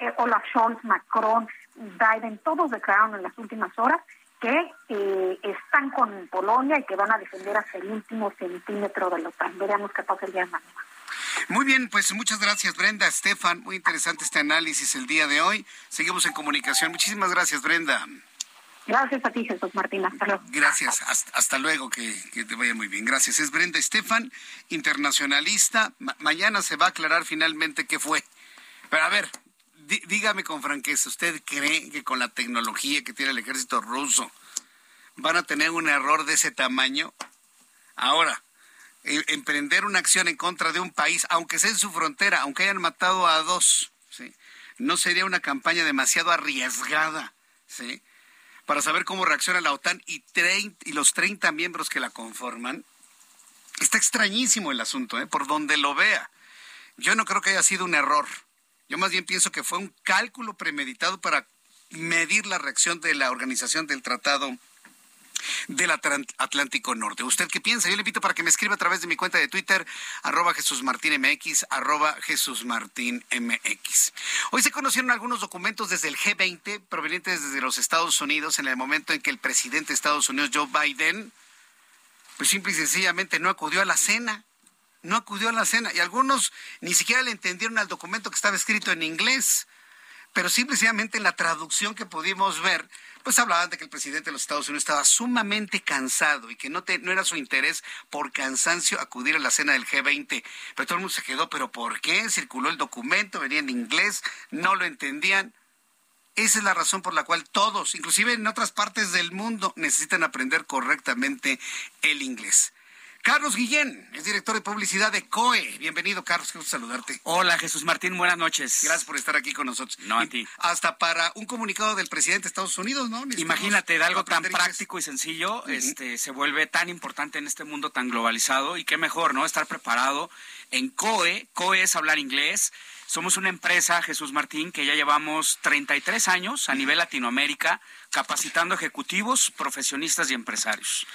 eh, Olaf Scholz, Macron, Biden, todos declararon en las últimas horas que eh, están con Polonia y que van a defender hasta el último centímetro de la OTAN. Veremos qué pasa el día de mañana. Muy bien, pues muchas gracias Brenda, Estefan, muy interesante este análisis el día de hoy. Seguimos en comunicación. Muchísimas gracias Brenda. Gracias a ti, Jesús Martín. Hasta luego. Gracias. Hasta, luego. Que, te vaya muy bien. Gracias. Es Brenda Estefan, internacionalista. mañana se va a aclarar finalmente qué fue. Pero a ver, dígame con franqueza, ¿usted cree que con la tecnología que tiene el ejército ruso van a tener un error de ese tamaño. Ahora, emprender una acción en contra de un país, aunque sea en su frontera, aunque hayan matado a dos, ¿sí? no sería una campaña demasiado arriesgada, ¿sí? Para saber cómo reacciona la OTAN y, y los 30 miembros que la conforman. Está extrañísimo el asunto, ¿eh? por donde lo vea. Yo no creo que haya sido un error. Yo más bien pienso que fue un cálculo premeditado para medir la reacción de la organización del Tratado del Atlántico Norte. ¿Usted qué piensa? Yo le invito para que me escriba a través de mi cuenta de Twitter, arroba Jesús Martín MX, arroba Jesús Martín MX. Hoy se conocieron algunos documentos desde el G20 provenientes desde los Estados Unidos en el momento en que el presidente de Estados Unidos, Joe Biden, pues simple y sencillamente no acudió a la cena. No acudió a la cena y algunos ni siquiera le entendieron al documento que estaba escrito en inglés pero simplemente en la traducción que pudimos ver, pues hablaban de que el presidente de los Estados Unidos estaba sumamente cansado y que no, era su interés por cansancio acudir a la cena del G20. Pero todo el mundo se quedó, ¿pero por qué? Circuló el documento, venía en inglés, no lo entendían. Esa es la razón por la cual todos, inclusive en otras partes del mundo, necesitan aprender correctamente el inglés. Carlos Guillén es director de publicidad de COE. Bienvenido, Carlos, quiero saludarte. Hola, Jesús Martín, buenas noches. Gracias por estar aquí con nosotros. No, a ti. Hasta para un comunicado del presidente de Estados Unidos, ¿no? Imagínate, de algo tan práctico y sencillo, este, se vuelve tan importante en este mundo tan globalizado y qué mejor, ¿no? Estar preparado en COE. COE es hablar inglés. Somos una empresa, Jesús Martín, que ya llevamos 33 años a nivel Latinoamérica capacitando ejecutivos, profesionistas y empresarios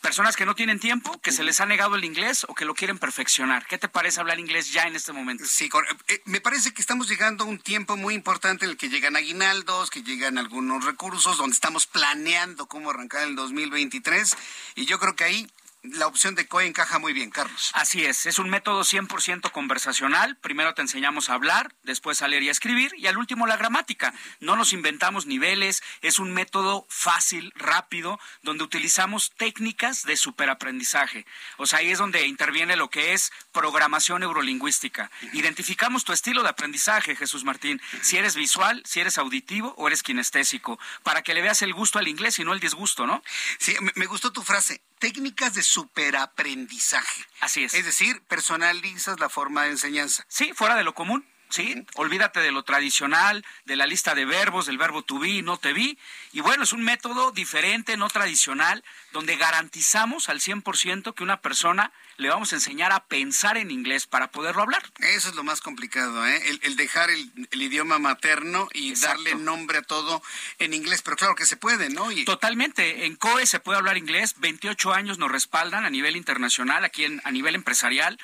personas que no tienen tiempo, que se les ha negado el inglés o que lo quieren perfeccionar. ¿Qué te parece hablar inglés ya en este momento? Sí, eh, eh, me parece que estamos llegando a un tiempo muy importante en el que llegan aguinaldos, que llegan algunos recursos, donde estamos planeando cómo arrancar el 2023 y yo creo que ahí la opción de COE encaja muy bien, Carlos. Así es, es un método 100% conversacional. Primero te enseñamos a hablar, después a leer y a escribir y al último la gramática. No nos inventamos niveles, es un método fácil, rápido, donde utilizamos técnicas de superaprendizaje. O sea, ahí es donde interviene lo que es programación neurolingüística. Identificamos tu estilo de aprendizaje, Jesús Martín, si eres visual, si eres auditivo o eres kinestésico, para que le veas el gusto al inglés y no el disgusto, ¿no? Sí, me gustó tu frase técnicas de superaprendizaje. Así es. Es decir, personalizas la forma de enseñanza. Sí, fuera de lo común. Sí, olvídate de lo tradicional, de la lista de verbos, del verbo to be, no te vi. Y bueno, es un método diferente, no tradicional, donde garantizamos al 100% que una persona le vamos a enseñar a pensar en inglés para poderlo hablar. Eso es lo más complicado, ¿eh? el, dejar el, idioma materno y darle nombre a todo en inglés. Pero claro que se puede, ¿no? Totalmente. En COE se puede hablar inglés. 28 años nos respaldan a nivel internacional, aquí en, a nivel empresarial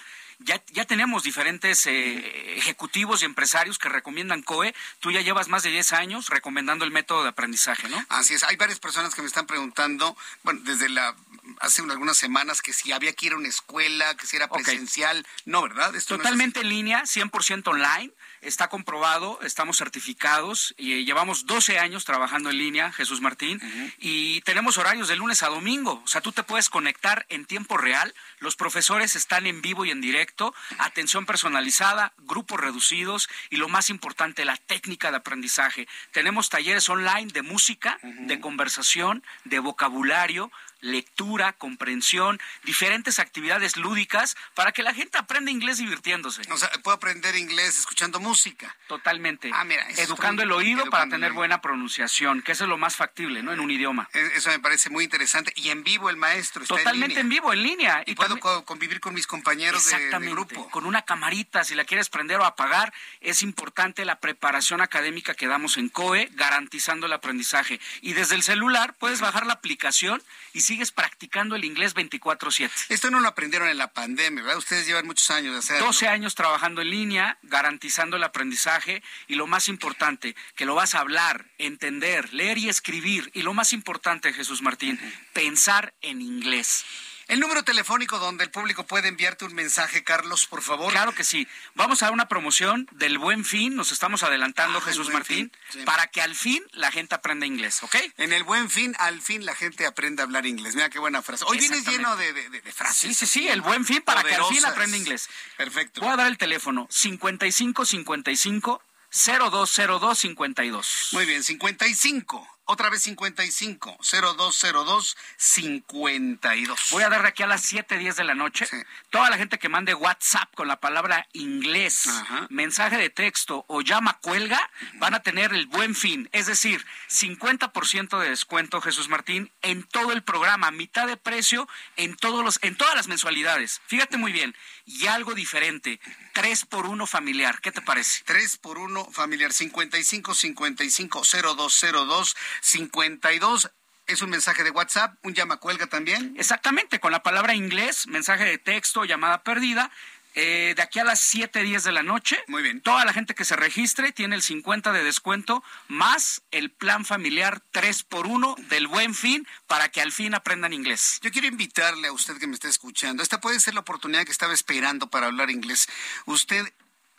ya, ya tenemos diferentes eh, ejecutivos y empresarios que recomiendan COE. Tú ya llevas más de 10 años recomendando el método de aprendizaje, ¿no? Así es. Hay varias personas que me están preguntando, bueno, desde la hace algunas semanas que si había que ir a una escuela, que si era presencial. No, ¿verdad? Totalmente en línea, 100% online está comprobado, estamos certificados y llevamos 12 años trabajando en línea, Jesús Martín, y tenemos horarios de lunes a domingo. O sea, tú te puedes conectar en tiempo real, los profesores están en vivo y en directo, atención personalizada, grupos reducidos y lo más importante, la técnica de aprendizaje. Tenemos talleres online de música, de conversación, de vocabulario, lectura, comprensión, diferentes actividades lúdicas para que la gente aprenda inglés divirtiéndose. O sea, puedo aprender inglés escuchando música. Totalmente. Ah, mira, educando el oído para tener buena pronunciación, que eso es lo más factible, ¿no? En un idioma. E, eso me parece muy interesante. Y en vivo el maestro. Está Totalmente en, vivo, en línea. Y, puedo convivir con mis compañeros de, grupo. Con una camarita, si la quieres prender o apagar, es importante la preparación académica que damos en COE, garantizando el aprendizaje. Y desde el celular puedes bajar la aplicación y sigues practicando el inglés 24/7. Esto no lo aprendieron en la pandemia, ¿verdad? Ustedes llevan muchos años de hacerlo. 12 años trabajando en línea, garantizando el aprendizaje y lo más importante, que lo vas a hablar, entender, leer y escribir. Y lo más importante, Jesús Martín, pensar en inglés. El número telefónico donde el público puede enviarte un mensaje, Carlos, por favor. Claro que sí. Vamos a una promoción del Buen Fin, nos estamos adelantando, ah, Jesús Martín, para que al fin la gente aprenda inglés, ¿ok? En el Buen Fin, al fin la gente aprenda a hablar inglés. Mira qué buena frase. Hoy vienes lleno de, frases. Sí, sí, sí, el Buen Fin para que al fin aprenda inglés. Perfecto. Voy a dar el teléfono 5555 020252. Muy bien, 55 Otra vez 55 0202 52. Voy a dar de aquí a las 7:10 de la noche. Toda la gente que mande WhatsApp con la palabra inglés, mensaje de texto o llama cuelga, van a tener el buen fin. Es decir, 50% de descuento, Jesús Martín, en todo el programa, mitad de precio en todos los, en todas las mensualidades. Fíjate muy bien. Y algo diferente, 3 por 1 familiar. ¿Qué te parece? 3 por 1 familiar, 55 55 0202 52 es un mensaje de WhatsApp, un llama cuelga también. Exactamente, con la palabra inglés, mensaje de texto, llamada perdida. Eh, de aquí a las 7, 10 de la noche. Muy bien. Toda la gente que se registre tiene el 50 de descuento más el plan familiar 3 por 1 del buen fin para que al fin aprendan inglés. Yo quiero invitarle a usted que me está escuchando. Esta puede ser la oportunidad que estaba esperando para hablar inglés. Usted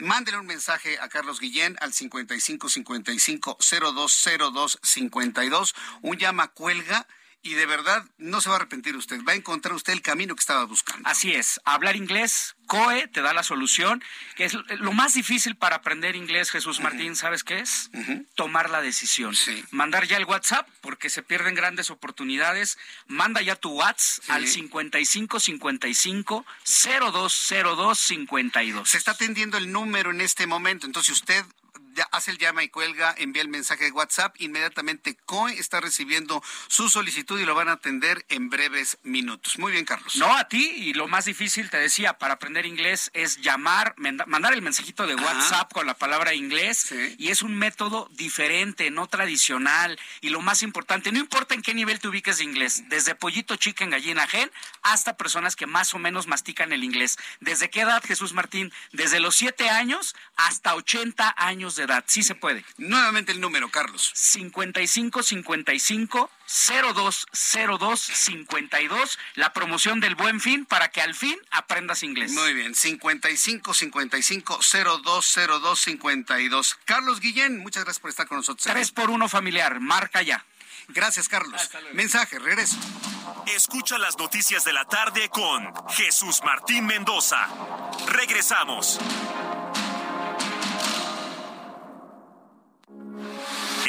Mándele un mensaje a Carlos Guillén al 55 55 0202 52, un llama cuelga y de verdad no se va a arrepentir usted, va a encontrar usted el camino que estaba buscando. Así es, hablar inglés, COE te da la solución, que es lo más difícil para aprender inglés, Jesús Martín, ¿sabes qué es? Tomar la decisión. Mandar ya el WhatsApp, porque se pierden grandes oportunidades, manda ya tu WhatsApp al 55 55 0202 52. Se está atendiendo el número en este momento, entonces usted hace el llama y cuelga, envía el mensaje de WhatsApp, inmediatamente COE está recibiendo su solicitud y lo van a atender en breves minutos. Muy bien, Carlos. No, a ti, y lo más difícil, te decía, para aprender inglés es llamar, mandar el mensajito de WhatsApp con la palabra inglés, y es un método diferente, no tradicional, y lo más importante, no importa en qué nivel te ubiques de inglés, desde pollito chicken, gallina gen, hasta personas que más o menos mastican el inglés. ¿Desde qué edad, Jesús Martín? Desde los 7 años hasta 80 años de edad. Sí se puede. Nuevamente el número, Carlos. 55 55 0202 52, la promoción del Buen Fin para que al fin aprendas inglés. Muy bien, 55 55 0202 52. Carlos Guillén, muchas gracias por estar con nosotros. Tres por uno familiar, marca ya. Gracias, Carlos. Mensaje, regreso. Escucha las noticias de la tarde con Jesús Martín Mendoza. Regresamos.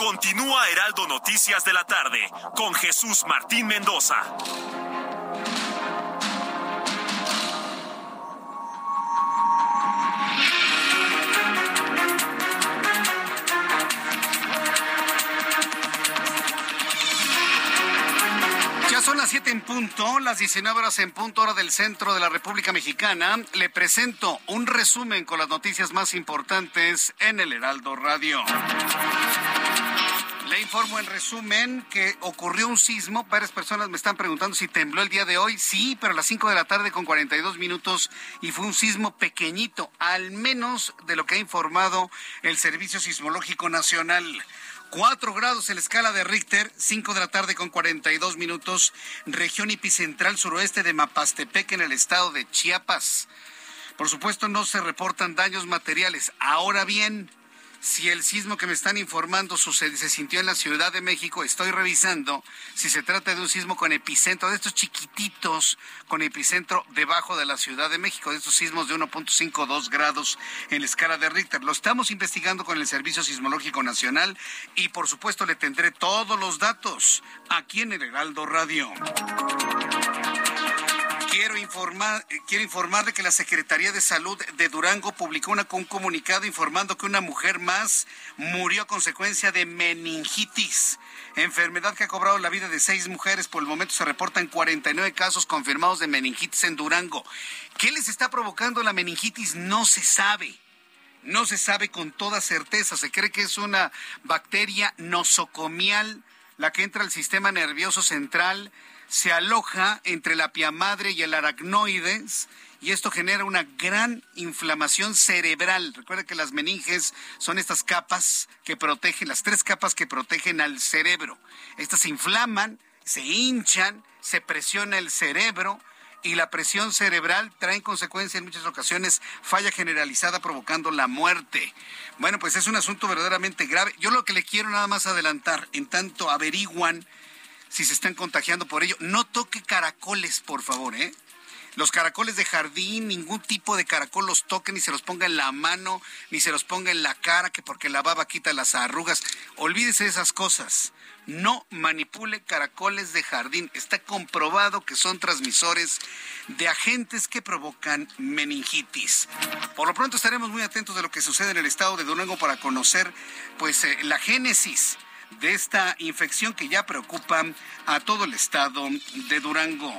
Continúa Heraldo Noticias de la tarde con Jesús Martín Mendoza. Ya son las 7 en punto, las 19 horas en punto, hora del centro de la República Mexicana. Le presento un resumen con las noticias más importantes en el Heraldo Radio. Informo en resumen que ocurrió un sismo. Varias personas me están preguntando si tembló el día de hoy. Sí, pero a las 5 de la tarde con 42 minutos y fue un sismo pequeñito, al menos de lo que ha informado el Servicio Sismológico Nacional. 4 grados en la escala de Richter, 5 de la tarde con 42 minutos, región epicentral suroeste de Mapastepec en el estado de Chiapas. Por supuesto no se reportan daños materiales. Ahora bien, si el sismo que me están informando se sintió en la Ciudad de México, estoy revisando si se trata de un sismo con epicentro, de estos chiquititos con epicentro debajo de la Ciudad de México, de estos sismos de 1.52 grados en la escala de Richter. Lo estamos investigando con el Servicio Sismológico Nacional y por supuesto le tendré todos los datos aquí en el Heraldo Radio. Quiero informar, quiero informar de que la Secretaría de Salud de Durango publicó una, un comunicado informando que una mujer más murió a consecuencia de meningitis, enfermedad que ha cobrado la vida de seis mujeres. Por el momento se reportan 49 casos confirmados de meningitis en Durango. ¿Qué les está provocando la meningitis? No se sabe. No se sabe con toda certeza. Se cree que es una bacteria nosocomial la que entra al sistema nervioso central se aloja entre la piamadre y el aracnoides y esto genera una gran inflamación cerebral. Recuerda que las meninges son estas capas que protegen, las tres capas que protegen al cerebro. Estas se inflaman, se hinchan, se presiona el cerebro y la presión cerebral trae en consecuencia en muchas ocasiones falla generalizada provocando la muerte. Bueno, pues es un asunto verdaderamente grave. Yo lo que le quiero nada más adelantar, en tanto averiguan si se están contagiando por ello, no toque caracoles, por favor, ¿eh? Los caracoles de jardín, ningún tipo de caracol los toque, ni se los ponga en la mano, ni se los ponga en la cara, que porque la baba quita las arrugas. Olvídese de esas cosas. No manipule caracoles de jardín. Está comprobado que son transmisores de agentes que provocan meningitis. Por lo pronto estaremos muy atentos de lo que sucede en el estado de Durango para conocer pues eh, la génesis de esta infección que ya preocupa a todo el estado de Durango.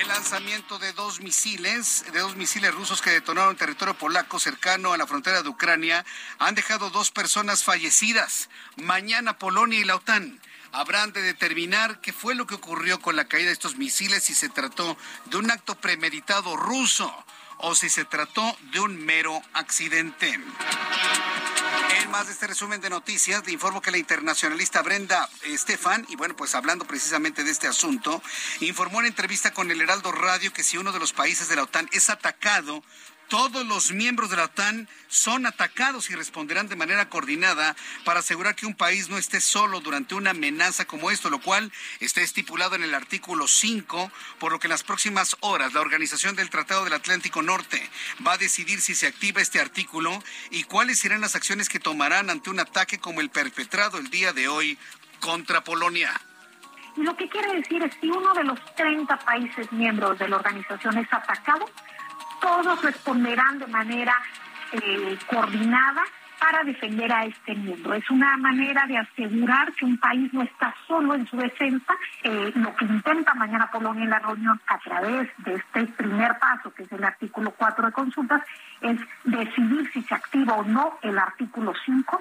El lanzamiento de dos misiles, de dos misiles rusos que detonaron territorio polaco cercano a la frontera de Ucrania, han dejado dos personas fallecidas. Mañana Polonia y la OTAN habrán de determinar qué fue lo que ocurrió con la caída de estos misiles, si se trató de un acto premeditado ruso o si se trató de un mero accidente. Más de este resumen de noticias, le informo que la internacionalista Brenda Estefan, y bueno, pues hablando precisamente de este asunto, informó en entrevista con el Heraldo Radio que si uno de los países de la OTAN es atacado, todos los miembros de la OTAN son atacados y responderán de manera coordinada para asegurar que un país no esté solo durante una amenaza como esto, lo cual está estipulado en el artículo 5, por lo que en las próximas horas la Organización del Tratado del Atlántico Norte va a decidir si se activa este artículo y cuáles serán las acciones que tomarán ante un ataque como el perpetrado el día de hoy contra Polonia. Lo que quiere decir es que uno de los 30 países miembros de la organización es atacado, todos responderán de manera eh, coordinada para defender a este miembro. Es una manera de asegurar que un país no está solo en su defensa. Eh, lo que intenta mañana Polonia en la reunión a través de este primer paso, que es el artículo 4 de consultas, es decidir si se activa o no el artículo 5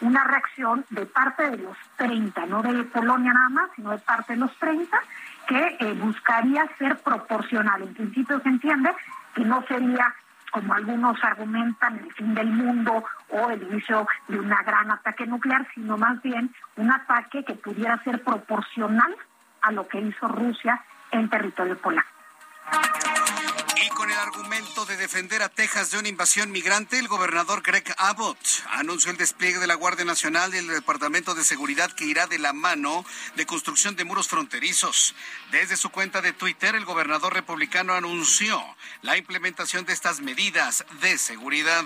una reacción de parte de los 30, no de Polonia nada más, sino de parte de los 30, que eh, buscaría ser proporcional. En principio se entiende que no sería como algunos argumentan, el fin del mundo o el inicio de un gran ataque nuclear, sino más bien un ataque que pudiera ser proporcional a lo que hizo Rusia en territorio polaco. Con el argumento de defender a Texas de una invasión migrante, el gobernador Greg Abbott anunció el despliegue de la Guardia Nacional y el Departamento de Seguridad que irá de la mano de construcción de muros fronterizos. Desde su cuenta de Twitter, el gobernador republicano anunció la implementación de estas medidas de seguridad.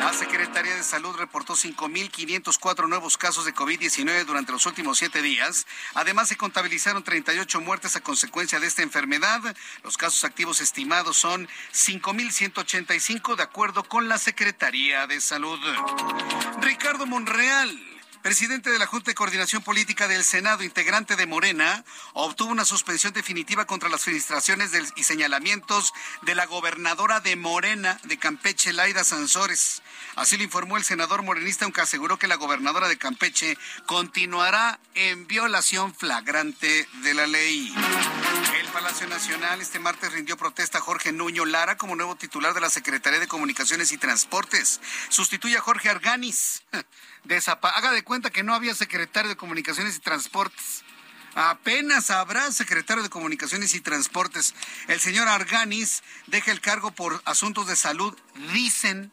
La Secretaría de Salud reportó 5.504 nuevos casos de COVID-19 durante los últimos siete días. Además, se contabilizaron 38 muertes a consecuencia de esta enfermedad. Los casos activos estimados son 5.185 de acuerdo con la Secretaría de Salud. Ricardo Monreal presidente de la Junta de Coordinación Política del Senado, integrante de Morena, obtuvo una suspensión definitiva contra las filtraciones y señalamientos de la gobernadora de Morena de Campeche, Laida Sansores. Así lo informó el senador morenista, aunque aseguró que la gobernadora de Campeche continuará en violación flagrante de la ley. El Palacio Nacional este martes rindió protesta a Jorge Nuño Lara como nuevo titular de la Secretaría de Comunicaciones y Transportes. Sustituye a Jorge Arganis. Haga de cuenta que no había secretario de Comunicaciones y Transportes. Apenas habrá secretario de Comunicaciones y Transportes. El señor Arganis deja el cargo por asuntos de salud, dicen.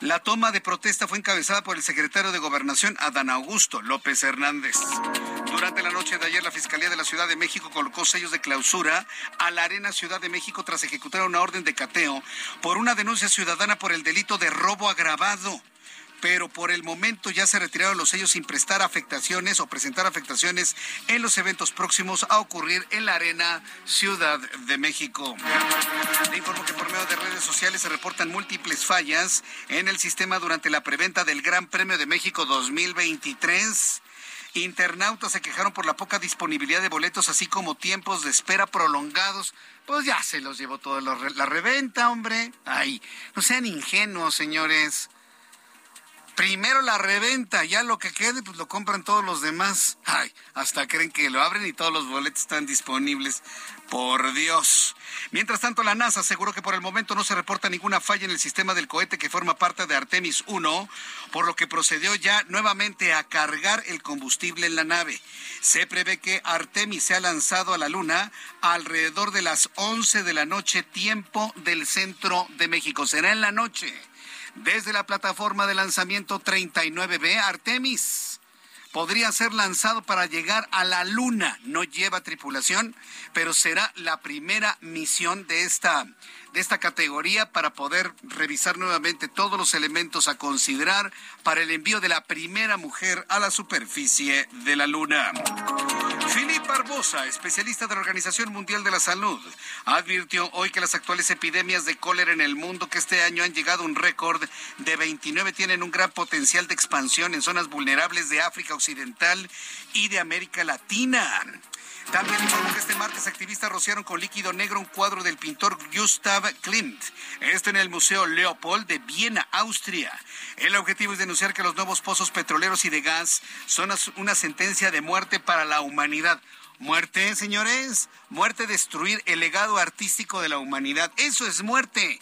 La toma de protesta fue encabezada por el secretario de Gobernación, Adán Augusto López Hernández. Durante la noche de ayer, la Fiscalía de la Ciudad de México colocó sellos de clausura a la Arena Ciudad de México tras ejecutar una orden de cateo por una denuncia ciudadana por el delito de robo agravado pero por el momento ya se retiraron los sellos sin prestar afectaciones o presentar afectaciones en los eventos próximos a ocurrir en la Arena Ciudad de México. Le informo que por medio de redes sociales se reportan múltiples fallas en el sistema durante la preventa del Gran Premio de México 2023. Internautas se quejaron por la poca disponibilidad de boletos, así como tiempos de espera prolongados. Pues ya se los llevó toda la reventa, hombre. Ay, no sean ingenuos, señores. Primero la reventa, ya lo que quede, pues lo compran todos los demás. Ay, hasta creen que lo abren y todos los boletos están disponibles. Por Dios. Mientras tanto, la NASA aseguró que por el momento no se reporta ninguna falla en el sistema del cohete que forma parte de Artemis 1, por lo que procedió ya nuevamente a cargar el combustible en la nave. Se prevé que Artemis sea lanzado a la Luna alrededor de las 11 de la noche, tiempo del centro de México. Será en la noche desde la plataforma de lanzamiento 39B Artemis. Podría ser lanzado para llegar a la Luna. No lleva tripulación, pero será la primera misión de esta, de esta categoría para poder revisar nuevamente todos los elementos a considerar para el envío de la primera mujer a la superficie de la Luna. Philip Barbosa, especialista de la Organización Mundial de la Salud, advirtió hoy que las actuales epidemias de cólera en el mundo que este año han llegado a un récord de 29 tienen un gran potencial de expansión en zonas vulnerables de África Occidental y de América Latina. También informó que este martes activistas rociaron con líquido negro un cuadro del pintor Gustav Klimt. Esto en el Museo Leopold de Viena, Austria. El objetivo es denunciar que los nuevos pozos petroleros y de gas son una sentencia de muerte para la humanidad. Muerte, señores. Muerte, destruir el legado artístico de la humanidad. Eso es muerte.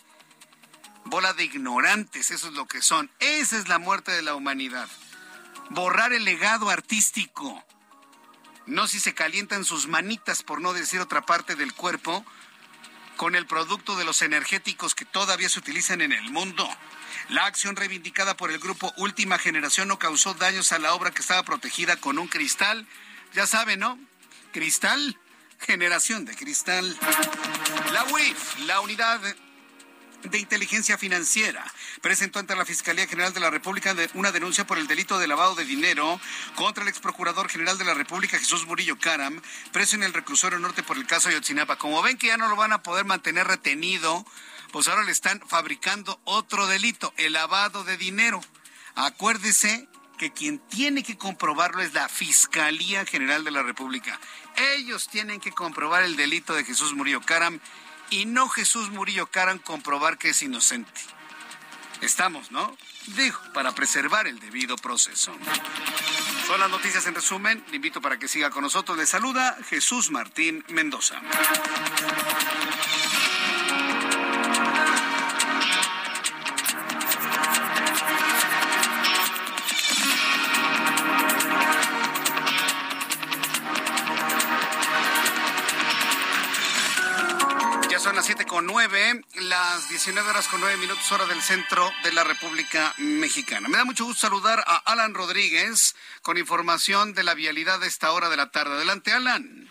Bola de ignorantes, eso es lo que son. Esa es la muerte de la humanidad. Borrar el legado artístico no si se calientan sus manitas, por no decir otra parte del cuerpo, con el producto de los energéticos que todavía se utilizan en el mundo. La acción reivindicada por el grupo Última Generación no causó daños a la obra que estaba protegida con un cristal. Ya saben, ¿no? Cristal, generación de cristal. La UIF, la unidad de Inteligencia Financiera presentó ante la Fiscalía General de la República una denuncia por el delito de lavado de dinero contra el ex procurador general de la República, Jesús Murillo Caram, preso en el reclusorio norte por el caso Ayotzinapa. Como ven que ya no lo van a poder mantener retenido, pues ahora le están fabricando otro delito, el lavado de dinero. Acuérdese que quien tiene que comprobarlo es la Fiscalía General de la República. Ellos tienen que comprobar el delito de Jesús Murillo Caram y no Jesús Murillo Caran comprobar que es inocente. Estamos, ¿no? Dijo, para preservar el debido proceso. Son las noticias en resumen. Le invito para que siga con nosotros. Le saluda Jesús Martín Mendoza. Son las siete con nueve, las 19 horas con nueve minutos hora del centro de la República Mexicana. Me da mucho gusto saludar a Alan Rodríguez con información de la vialidad de esta hora de la tarde. Adelante, Alan.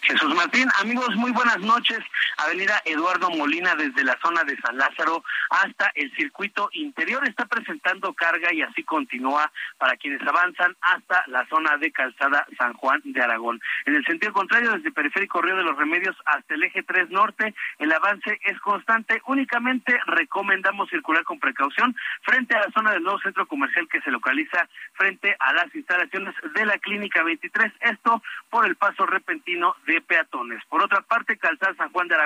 Jesús Martín, amigos, muy buenas noches. Avenida Eduardo Molina desde la zona de San Lázaro hasta el circuito interior está presentando carga y así continúa para quienes avanzan hasta la zona de Calzada San Juan de Aragón. En el sentido contrario, desde Periférico Río de los Remedios hasta el eje 3 norte, el avance es constante. Únicamente recomendamos circular con precaución frente a la zona del nuevo centro comercial que se localiza frente a las instalaciones de la Clínica 23. Esto por el paso repentino de peatones. Por otra parte, Calzada San Juan de Aragón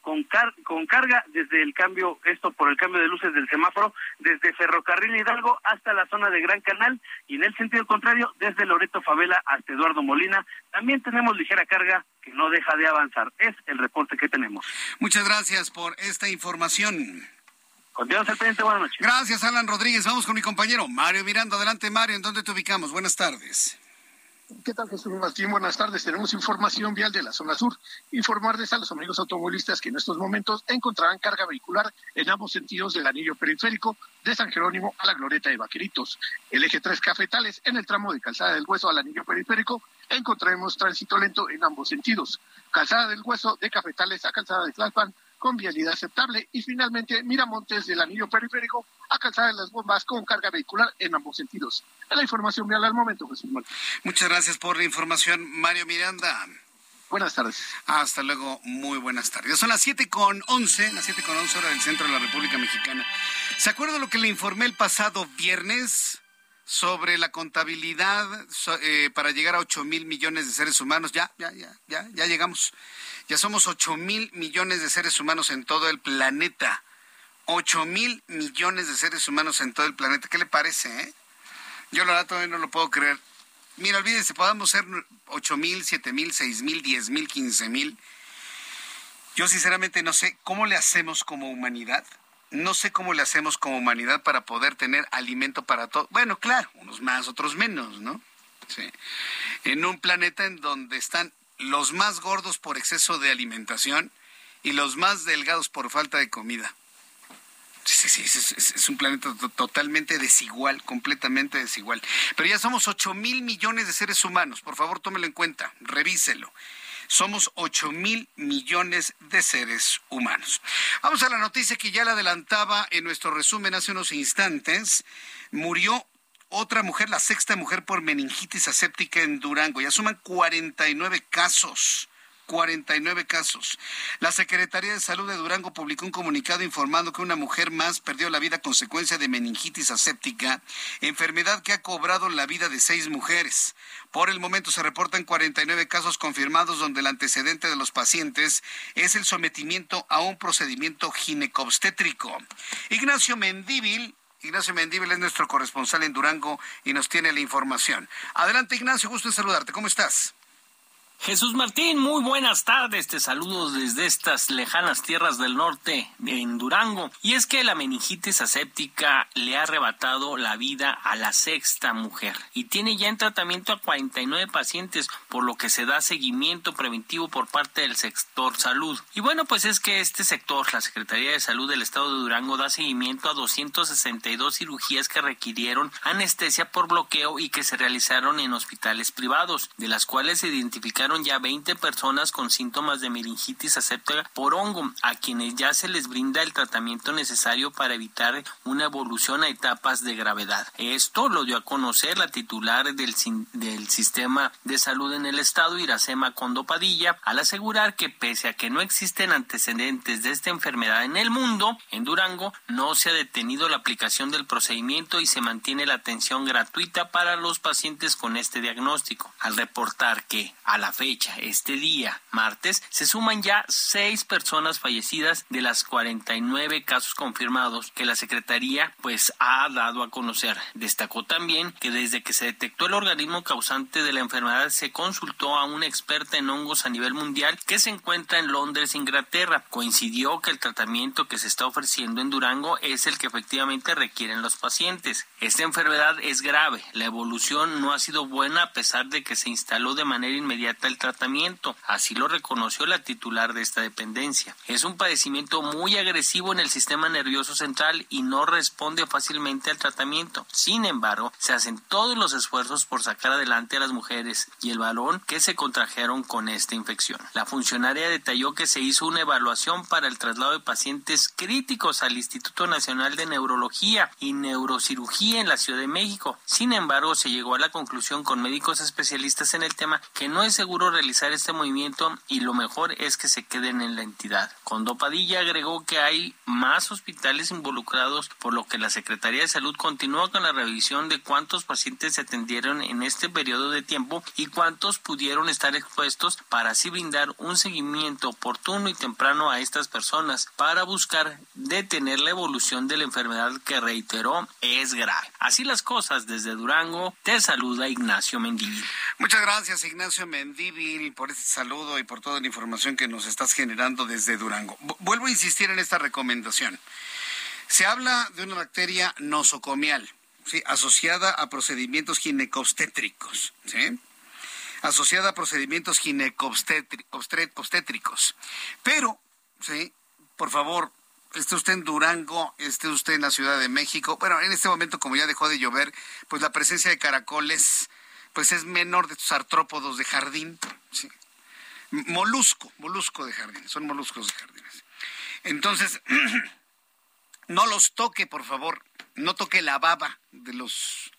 con, con carga desde el cambio, esto por el cambio de luces del semáforo, desde Ferrocarril Hidalgo hasta la zona de Gran Canal y en el sentido contrario, desde Loreto Favela hasta Eduardo Molina. También tenemos ligera carga que no deja de avanzar. Es el reporte que tenemos. Muchas gracias por esta información. Continuamos al pendiente, buenas noches. Gracias, Alan Rodríguez. Vamos con mi compañero Mario Miranda. Adelante, Mario. ¿En dónde te ubicamos? Buenas tardes. ¿Qué tal, Jesús Martín? Buenas tardes. Tenemos información vial de la zona sur. Informarles a los amigos automovilistas que en estos momentos encontrarán carga vehicular en ambos sentidos del anillo periférico de San Jerónimo a la Glorieta de Vaqueritos. El eje 3 Cafetales en el tramo de Calzada del Hueso al anillo periférico encontraremos tránsito lento en ambos sentidos. Calzada del Hueso de Cafetales a Calzada de Tlalpan con vialidad aceptable y finalmente Miramontes del anillo periférico a calzar las bombas con carga vehicular en ambos sentidos. La información vial al momento, Jesús Martín. Muchas gracias por la información, Mario Miranda. Buenas tardes. Hasta luego, muy buenas tardes. Son las siete con once, las siete con once hora del centro de la República Mexicana. ¿Se acuerda lo que le informé el pasado viernes? Sobre la contabilidad eh, para llegar a 8 mil millones de seres humanos. Ya, ya, ya, ya, ya llegamos. Ya somos 8 mil millones de seres humanos en todo el planeta. 8 mil millones de seres humanos en todo el planeta. ¿Qué le parece? Eh? Yo la verdad todavía no lo puedo creer. Mira, olvídense, podamos ser 8 mil, 7 mil, 6 mil, 10 mil, 15 mil. Yo sinceramente no sé cómo le hacemos como humanidad. No sé cómo le hacemos como humanidad para poder tener alimento para todos. Bueno, claro, unos más, otros menos, ¿no? Sí. En un planeta en donde están los más gordos por exceso de alimentación y los más delgados por falta de comida. Sí, sí, sí, es, un planeta totalmente desigual, completamente desigual. Pero ya somos 8 mil millones de seres humanos. Por favor, tómelo en cuenta, revíselo. Somos 8 mil millones de seres humanos. Vamos a la noticia que ya la adelantaba en nuestro resumen hace unos instantes. Murió otra mujer, la sexta mujer por meningitis aséptica en Durango. Ya suman 49 casos. 49 casos. La Secretaría de Salud de Durango publicó un comunicado informando que una mujer más perdió la vida a consecuencia de meningitis aséptica, enfermedad que ha cobrado la vida de seis mujeres. Por el momento se reportan 49 casos confirmados donde el antecedente de los pacientes es el sometimiento a un procedimiento ginecobstétrico. Ignacio Mendíbil, Ignacio Mendíbil es nuestro corresponsal en Durango y nos tiene la información. Adelante, Ignacio, gusto en saludarte. ¿Cómo estás? Jesús Martín, muy buenas tardes. Te saludo desde estas lejanas tierras del norte en Durango. Y es que la meningitis aséptica le ha arrebatado la vida a la sexta mujer y tiene ya en tratamiento a 49 pacientes, por lo que se da seguimiento preventivo por parte del sector salud. Y bueno, pues es que este sector, la Secretaría de Salud del Estado de Durango, da seguimiento a 262 cirugías que requirieron anestesia por bloqueo y que se realizaron en hospitales privados, de las cuales se identificaron ya 20 personas con síntomas de meningitis aséptica por hongo, a quienes ya se les brinda el tratamiento necesario para evitar una evolución a etapas de gravedad. Esto lo dio a conocer la titular del, del sistema de salud en el estado, Iracema Condopadilla, al asegurar que pese a que no existen antecedentes de esta enfermedad en el mundo, en Durango no se ha detenido la aplicación del procedimiento y se mantiene la atención gratuita para los pacientes con este diagnóstico. Al reportar que a la fecha, este día, martes, se suman ya seis personas fallecidas de las 49 casos confirmados que la Secretaría pues ha dado a conocer. Destacó también que desde que se detectó el organismo causante de la enfermedad se consultó a una experta en hongos a nivel mundial que se encuentra en Londres, Inglaterra. Coincidió que el tratamiento que se está ofreciendo en Durango es el que efectivamente requieren los pacientes. Esta enfermedad es grave. La evolución no ha sido buena a pesar de que se instaló de manera inmediata el tratamiento. Así lo reconoció la titular de esta dependencia. Es un padecimiento muy agresivo en el sistema nervioso central y no responde fácilmente al tratamiento. Sin embargo, se hacen todos los esfuerzos por sacar adelante a las mujeres y el varón que se contrajeron con esta infección. La funcionaria detalló que se hizo una evaluación para el traslado de pacientes críticos al Instituto Nacional de Neurología y Neurocirugía en la Ciudad de México. Sin embargo, se llegó a la conclusión con médicos especialistas en el tema que no es seguro realizar este movimiento y lo mejor es que se queden en la entidad. Condopadilla agregó que hay más hospitales involucrados, por lo que la Secretaría de Salud continúa con la revisión de cuántos pacientes se atendieron en este periodo de tiempo y cuántos pudieron estar expuestos para así brindar un seguimiento oportuno y temprano a estas personas para buscar detener la evolución de la enfermedad que reiteró es grave. Así las cosas desde Durango, te saluda Ignacio Mendívil. Muchas gracias Ignacio Por este saludo y por toda la información que nos estás generando desde Durango. Vuelvo a insistir en esta recomendación. Se habla de una bacteria nosocomial, ¿sí? asociada a procedimientos ginecobstétricos, ¿sí? asociada a procedimientos ginecobstétricos. Pero, ¿sí? por favor, esté usted en Durango, esté usted en la Ciudad de México. Bueno, en este momento, como ya dejó de llover, pues la presencia de caracoles pues es menor de tus artrópodos de jardín. Molusco, molusco de jardín, son moluscos de jardines. Entonces, no los toque, por favor, no toque la baba de los...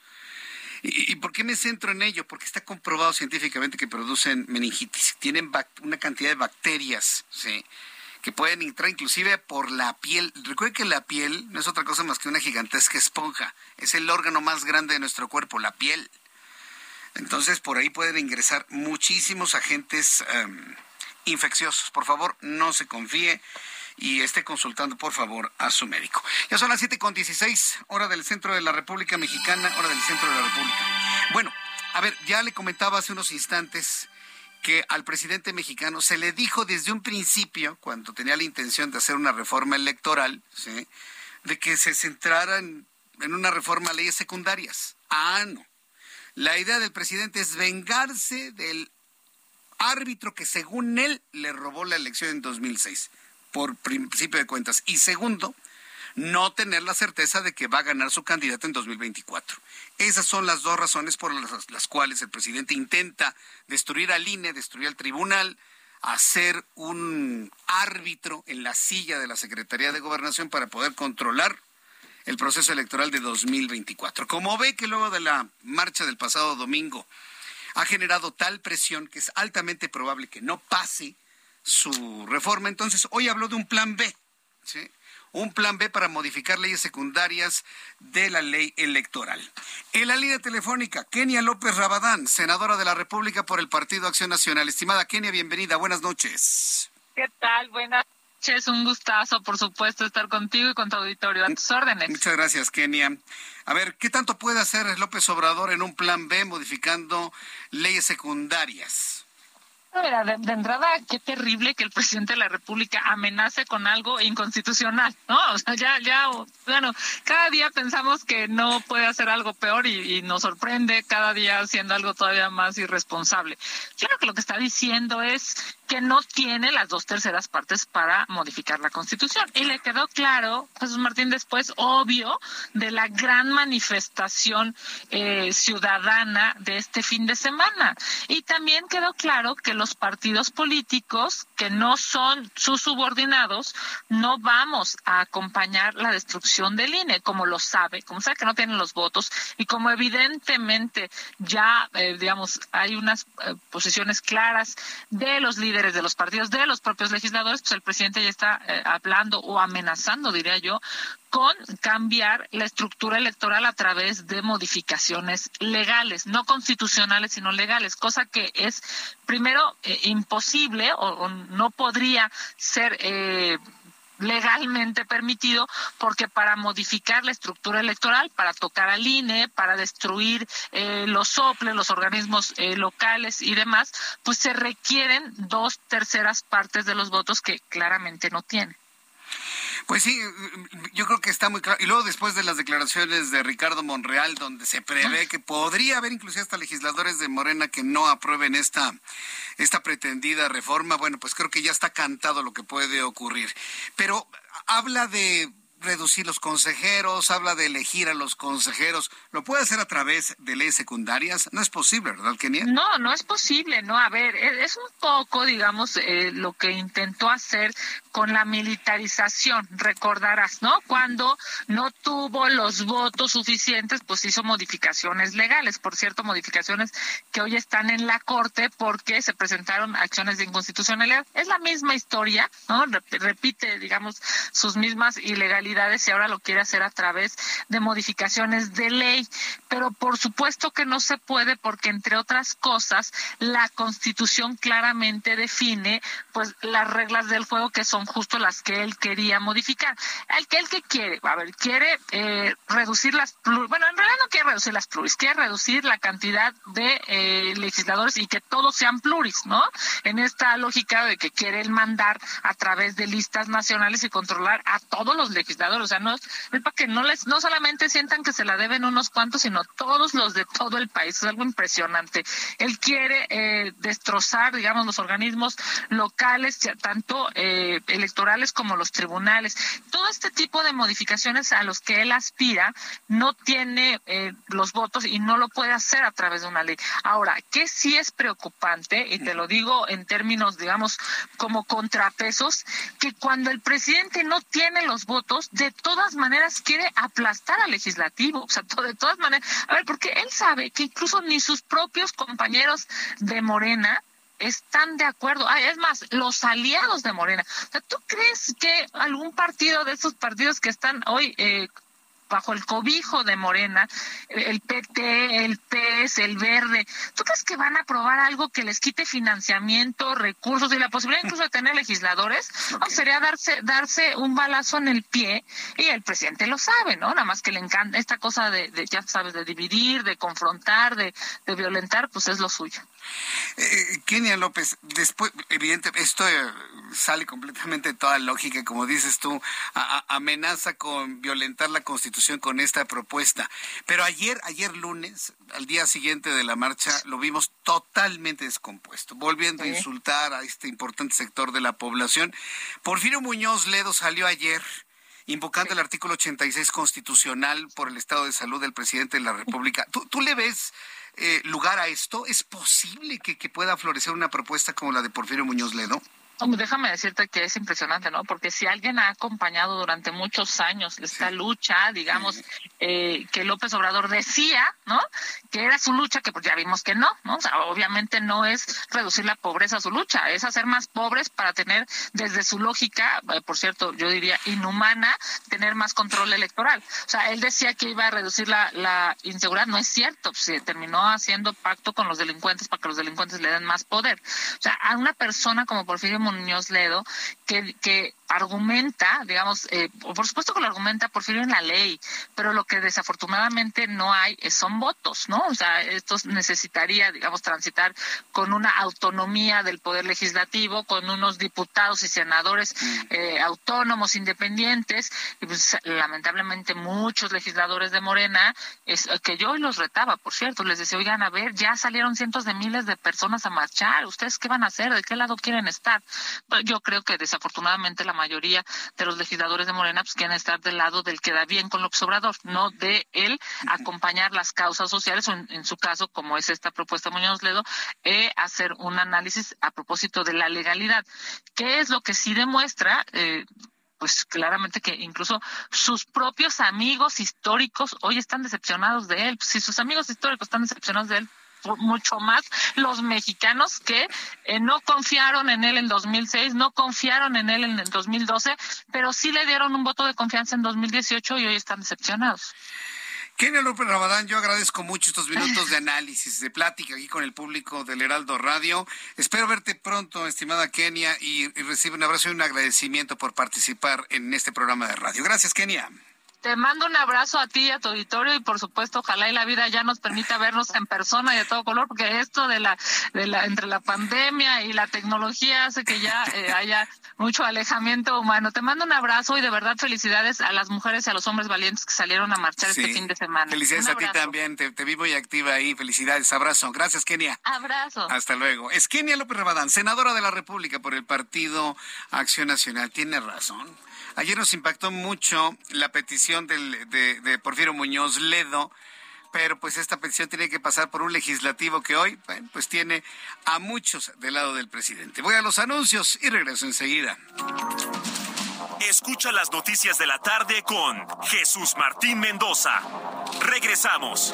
¿Y, por qué me centro en ello? Porque está comprobado científicamente que producen meningitis. Tienen una cantidad de bacterias, ¿sí? que pueden entrar inclusive por la piel. Recuerden que la piel no es otra cosa más que una gigantesca esponja. Es el órgano más grande de nuestro cuerpo, la piel. Entonces, por ahí pueden ingresar muchísimos agentes em, infecciosos. Por favor, no se confíe. y esté consultando, por favor, a su médico. Ya son las 7.16, hora del centro de la República Mexicana, hora del centro de la República. Bueno, a ver, ya le comentaba hace unos instantes que al presidente mexicano se le dijo desde un principio, cuando tenía la intención de hacer una reforma electoral, de que se centrara en, en una reforma a leyes secundarias. Ah, no. La idea del presidente es vengarse del árbitro que según él le robó la elección en 2006, por principio de cuentas. Y segundo, no tener la certeza de que va a ganar su candidato en 2024. Esas son las dos razones por las, cuales el presidente intenta destruir al INE, destruir al tribunal, hacer un árbitro en la silla de la Secretaría de Gobernación para poder controlar el proceso electoral de 2024. Como ve que luego de la marcha del pasado domingo ha generado tal presión que es altamente probable que no pase su reforma, entonces hoy habló de un plan B. ¿sí? un plan B para modificar leyes secundarias de la ley electoral. En la línea telefónica, Kenia López Rabadán, senadora de la República por el Partido Acción Nacional. Estimada Kenia, bienvenida, buenas noches. ¿Qué tal? Buenas noches, un gustazo, por supuesto, estar contigo y con tu auditorio. A tus órdenes. Muchas gracias, Kenia. A ver, ¿qué tanto puede hacer López Obrador en un plan B modificando leyes secundarias? Mira, de, entrada, qué terrible que el presidente de la República amenace con algo inconstitucional, ¿no? O sea, ya, ya, bueno, cada día pensamos que no puede hacer algo peor y, nos sorprende cada día haciendo algo todavía más irresponsable. Creo que lo que está diciendo es que no tiene las dos terceras partes para modificar la Constitución. Y le quedó claro, Jesús Martín, después, obvio, de la gran manifestación eh, ciudadana de este fin de semana. Y también quedó claro que los partidos políticos, que no son sus subordinados, no vamos a acompañar la destrucción del INE, como lo sabe, como sabe que no tienen los votos y como evidentemente ya, eh, digamos, hay unas eh, posiciones claras de los líderes de los partidos, de los propios legisladores, pues el presidente ya está eh, hablando o amenazando, diría yo, con cambiar la estructura electoral a través de modificaciones legales, no constitucionales, sino legales, cosa que es primero eh, imposible o, no podría ser eh, legalmente permitido, porque para modificar la estructura electoral, para tocar al INE, para destruir eh, los soples, los organismos eh, locales y demás, pues se requieren dos terceras partes de los votos que claramente no tiene. Pues sí, yo creo que está muy claro. Y luego después de las declaraciones de Ricardo Monreal, donde se prevé que podría haber inclusive hasta legisladores de Morena que no aprueben esta, esta pretendida reforma, bueno, pues creo que ya está cantado lo que puede ocurrir. Pero habla de reducir los consejeros, habla de elegir a los consejeros. ¿Lo puede hacer a través de leyes secundarias? No es posible, ¿verdad, Kenia? No, no es posible, no. A ver, e, es un poco, digamos, eh, lo que intentó hacer con la militarización, recordarás, ¿no? Cuando no tuvo los votos suficientes, pues hizo modificaciones legales, por cierto, modificaciones que hoy están en la Corte porque se presentaron acciones de inconstitucionalidad. Es la misma historia, ¿no? Repite, digamos, sus mismas ilegalidades y ahora lo quiere hacer a través de modificaciones de ley. Pero por supuesto que no se puede porque, entre otras cosas, la Constitución claramente define, pues, las reglas del juego que son justo las que él quería modificar. El que quiere, a ver, quiere eh, reducir las bueno, en realidad no quiere reducir las pluris, quiere reducir la cantidad de eh, legisladores y que todos sean pluris, ¿no? En esta lógica de que quiere él mandar a través de listas nacionales y controlar a todos los legisladores, o sea, no es para que no les no solamente sientan que se la deben unos cuantos, sino todos los de todo el país, es algo impresionante. Él quiere eh, destrozar, digamos, los organismos locales, tanto eh, electorales como los tribunales. Todo este tipo de modificaciones a los que él aspira no tiene eh, los votos y no lo puede hacer a través de una ley. Ahora, ¿qué sí es preocupante, y te lo digo en términos, digamos, como contrapesos, que cuando el presidente no tiene los votos, de todas maneras quiere aplastar al legislativo. O sea, de todas maneras, a ver, porque él sabe que incluso ni sus propios compañeros de Morena están de acuerdo. Ah, es más, los aliados de Morena. O sea, ¿tú crees que algún partido de esos partidos que están hoy eh, bajo el cobijo de Morena, el PT, el PES, el Verde, ¿tú crees que van a aprobar algo que les quite financiamiento, recursos y la posibilidad incluso de tener legisladores? No, sería darse, darse un balazo en el pie y el presidente lo sabe, ¿no? Nada más que le encanta esta cosa de, ya sabes, de dividir, de confrontar, de, de violentar, pues es lo suyo. Eh, Kenia López, después, evidente, esto eh, sale completamente de toda lógica, como dices tú, amenaza con violentar la Constitución con esta propuesta. Pero ayer, ayer lunes, al día siguiente de la marcha, lo vimos totalmente descompuesto, volviendo a insultar a este importante sector de la población. Porfirio Muñoz Ledo salió ayer invocando el artículo 86 constitucional por el estado de salud del presidente de la República. ¿Tú, tú le ves eh, lugar a esto? ¿Es posible que, que pueda florecer una propuesta como la de Porfirio Muñoz Ledo? Déjame decirte que es impresionante, ¿no? Porque si alguien ha acompañado durante muchos años esta lucha, digamos, eh, que López Obrador decía, ¿no? Que era su lucha, que pues ya vimos que no, ¿no? O sea, obviamente no es reducir la pobreza a su lucha, es hacer más pobres para tener, desde su lógica, eh, por cierto, yo diría inhumana, tener más control electoral. O sea, él decía que iba a reducir la, la inseguridad, no es cierto, se terminó haciendo pacto con los delincuentes para que los delincuentes le den más poder. O sea, a una persona como Porfirio Muñoz Ledo, que, que argumenta, digamos, eh, por supuesto que lo argumenta Porfirio en la ley, pero lo que desafortunadamente no hay son votos, ¿no? O sea, esto necesitaría, digamos, transitar con una autonomía del poder legislativo, con unos diputados y senadores mm. eh, autónomos, independientes, y pues lamentablemente muchos legisladores de Morena, es, que yo los retaba, por cierto, les decía, oigan, a ver, ya salieron cientos de miles de personas a marchar, ¿ustedes qué van a hacer? ¿De qué lado quieren estar? Yo creo que desafortunadamente la mayoría de los legisladores de Morena pues, quieren estar del lado del que da bien con López Obrador, no de él acompañar las causas sociales o en, su caso, como es esta propuesta Muñoz Ledo, eh, hacer un análisis a propósito de la legalidad. ¿Qué es lo que sí demuestra? Eh, pues claramente que incluso sus propios amigos históricos hoy están decepcionados de él. Si sus amigos históricos están decepcionados de él, mucho más los mexicanos que eh, no confiaron en él en 2006, no confiaron en él en el 2012, pero sí le dieron un voto de confianza en 2018 y hoy están decepcionados. Kenia López Rabadán, yo agradezco mucho estos minutos de análisis, de plática aquí con el público del Heraldo Radio. Espero verte pronto, estimada Kenia, y, y recibe un abrazo y un agradecimiento por participar en este programa de radio. Gracias, Kenia. Te mando un abrazo a ti y a tu auditorio y por supuesto ojalá y la vida ya nos permita vernos en persona y de todo color porque esto de la de la entre la pandemia y la tecnología hace que ya eh, haya mucho alejamiento humano. Te mando un abrazo y de verdad felicidades a las mujeres y a los hombres valientes que salieron a marchar este fin de semana. Felicidades a ti también, te, te vi muy activa ahí. Felicidades, abrazo. Gracias, Kenia. Abrazo. Hasta luego. Es Kenia López Rabadán, senadora de la República por el Partido Acción Nacional. Tiene razón. Ayer nos impactó mucho la petición de, Porfirio Muñoz Ledo, pero pues esta petición tiene que pasar por un legislativo que hoy pues tiene a muchos del lado del presidente. Voy a los anuncios y regreso enseguida. Escucha las noticias de la tarde con Jesús Martín Mendoza. Regresamos.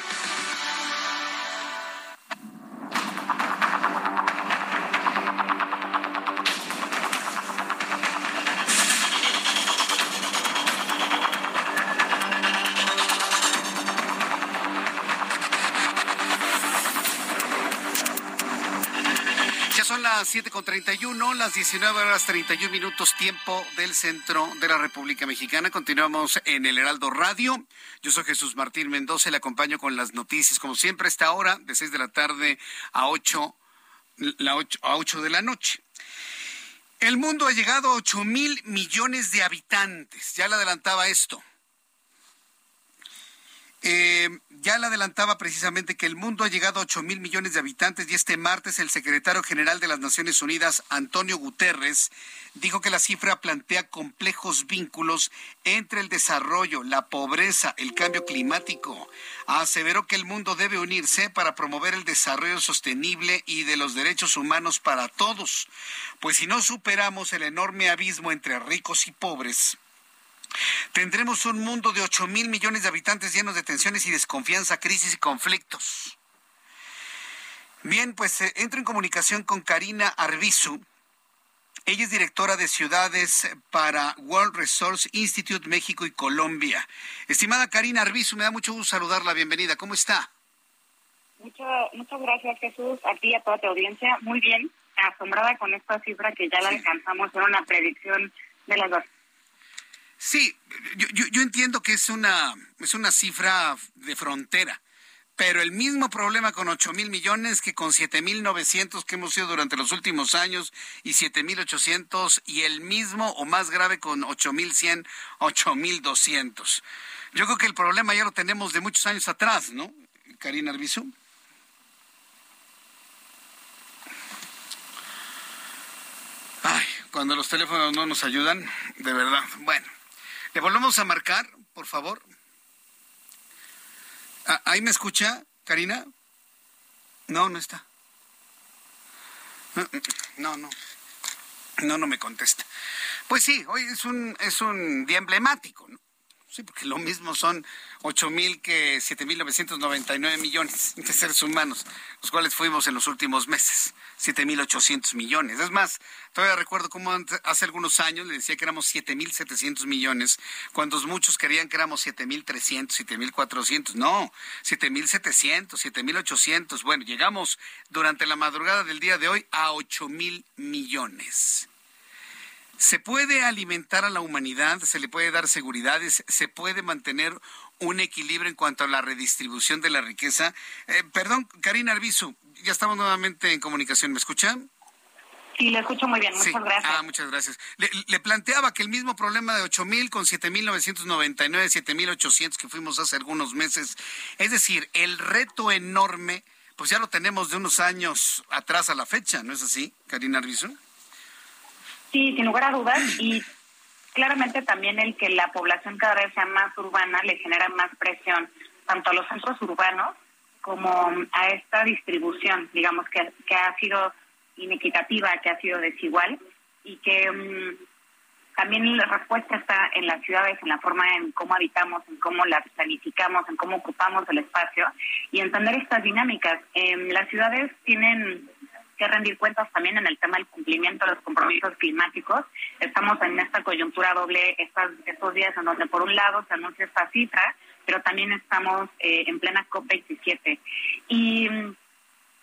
Las 7.31, las 19 horas 31 minutos tiempo del centro de la República Mexicana. Continuamos en el Heraldo Radio. Yo soy Jesús Martín Mendoza y le acompaño con las noticias, como siempre, a esta hora, de 6 de la tarde a 8, la 8, a 8 de la noche. El mundo ha llegado a 8 mil millones de habitantes. Ya le adelantaba esto. Eh, ya le adelantaba precisamente que el mundo ha llegado a 8 mil millones de habitantes y este martes el secretario general de las Naciones Unidas, Antonio Guterres, dijo que la cifra plantea complejos vínculos entre el desarrollo, la pobreza, el cambio climático. Aseveró que el mundo debe unirse para promover el desarrollo sostenible y de los derechos humanos para todos, pues si no superamos el enorme abismo entre ricos y pobres, Tendremos un mundo de 8 mil millones de habitantes llenos de tensiones y desconfianza, crisis y conflictos. Bien, pues eh, entro en comunicación con Karina Arbizu. Ella es directora de ciudades para World Resource Institute México y Colombia. Estimada Karina Arbizu, me da mucho gusto saludarla. Bienvenida. ¿Cómo está? muchas gracias, Jesús. A ti y a toda tu audiencia. Muy bien. Asombrada con esta cifra que ya la alcanzamos. Era una predicción de las Sí, yo, yo, entiendo que es una, es una cifra de frontera, pero el mismo problema con 8 mil millones que con 7 mil 900 que hemos sido durante los últimos años y 7 mil 800 y el mismo o más grave con 8 mil 100, 8 mil 200. Yo creo que el problema ya lo tenemos de muchos años atrás, ¿no? Karina Arbizu. Ay, cuando los teléfonos no nos ayudan, de verdad. Bueno. Le volvemos a marcar, por favor. Ah, ¿Ahí me escucha, Karina? No, no está. No, no. No, no me contesta. Pues sí, hoy es un, es un día emblemático, ¿no? Sí, porque lo mismo son ocho mil que siete mil novecientos noventa y nueve millones de seres humanos, los cuales fuimos en los últimos meses, siete mil ochocientos millones. Es más, todavía recuerdo cómo hace algunos años le decía que éramos siete mil setecientos millones, cuando muchos querían que éramos siete mil trescientos, siete mil cuatrocientos. No, siete mil setecientos, siete mil ochocientos. Bueno, llegamos durante la madrugada del día de hoy a ocho mil millones. ¿Se puede alimentar a la humanidad? ¿Se le puede dar seguridades? ¿Se puede mantener un equilibrio en cuanto a la redistribución de la riqueza? Eh, perdón, Karina Arbizu, ya estamos nuevamente en comunicación. ¿Me escuchan? Sí, le escucho muy bien. Muchas gracias. Ah, muchas gracias. Le, planteaba que el mismo problema de 8 mil con 7 mil 999, 7 mil 800 que fuimos hace algunos meses, es decir, el reto enorme, pues ya lo tenemos de unos años atrás a la fecha, ¿no es así, Karina Arbizu? Sí, sin lugar a dudas. Y claramente también el que la población cada vez sea más urbana le genera más presión tanto a los centros urbanos como a esta distribución, digamos, que, que ha sido inequitativa, que ha sido desigual y que mm, también la respuesta está en las ciudades, en la forma en cómo habitamos, en cómo las planificamos, en cómo ocupamos el espacio y entender estas dinámicas. las ciudades tienen que rendir cuentas también en el tema del cumplimiento de los compromisos climáticos. Estamos en esta coyuntura doble estas, estos días en donde por un lado se anuncia esta cifra, pero también estamos eh, en plena COP27. Y mm,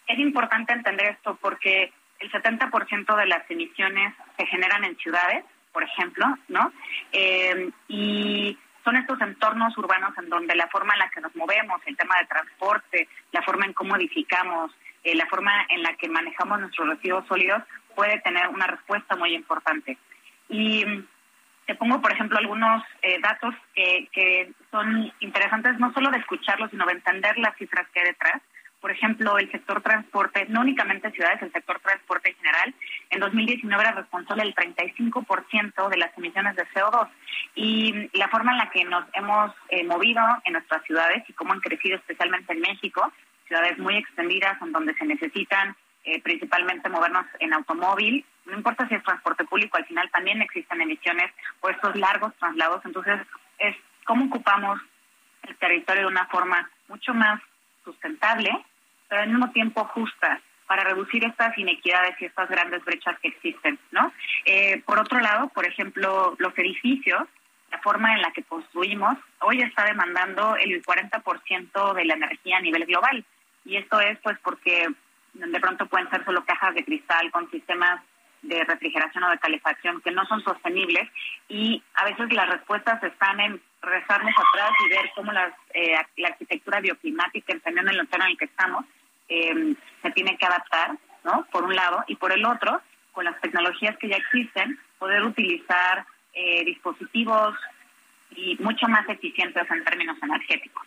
es importante entender esto porque el 70% de las emisiones se generan en ciudades, por ejemplo, ¿no? Eh, y son estos entornos urbanos en donde la forma en la que nos movemos, el tema de transporte, la forma en cómo edificamos, eh, la forma en la que manejamos nuestros residuos sólidos puede tener una respuesta muy importante. Y mm, te pongo, por ejemplo, algunos eh, datos que, que son interesantes no solo de escucharlos, sino de entender las cifras que hay detrás. Por ejemplo, el sector transporte, no únicamente ciudades, el sector transporte en general, en 2019 era responsable del 35% de las emisiones de CO2. Y la forma en la que nos hemos eh, movido en nuestras ciudades y cómo han crecido especialmente en México ciudades muy extendidas en donde se necesitan eh, principalmente movernos en automóvil. No importa si es transporte público, al final también existen emisiones por estos largos traslados. Entonces, es cómo ocupamos el territorio de una forma mucho más sustentable, pero al mismo tiempo justa para reducir estas inequidades y estas grandes brechas que existen, ¿no? Eh, por otro lado, por ejemplo, los edificios, la forma en la que construimos, hoy está demandando el 40% de la energía a nivel global. Y esto es pues porque de pronto pueden ser solo cajas de cristal con sistemas de refrigeración o de calefacción que no son sostenibles y a veces las respuestas están en regresarnos atrás y ver cómo las, eh, la arquitectura bioclimática, entendiendo el entorno en el que estamos, eh, se tiene que adaptar, ¿no? Por un lado, y por el otro, con las tecnologías que ya existen, poder utilizar eh, dispositivos y mucho más eficientes en términos energéticos.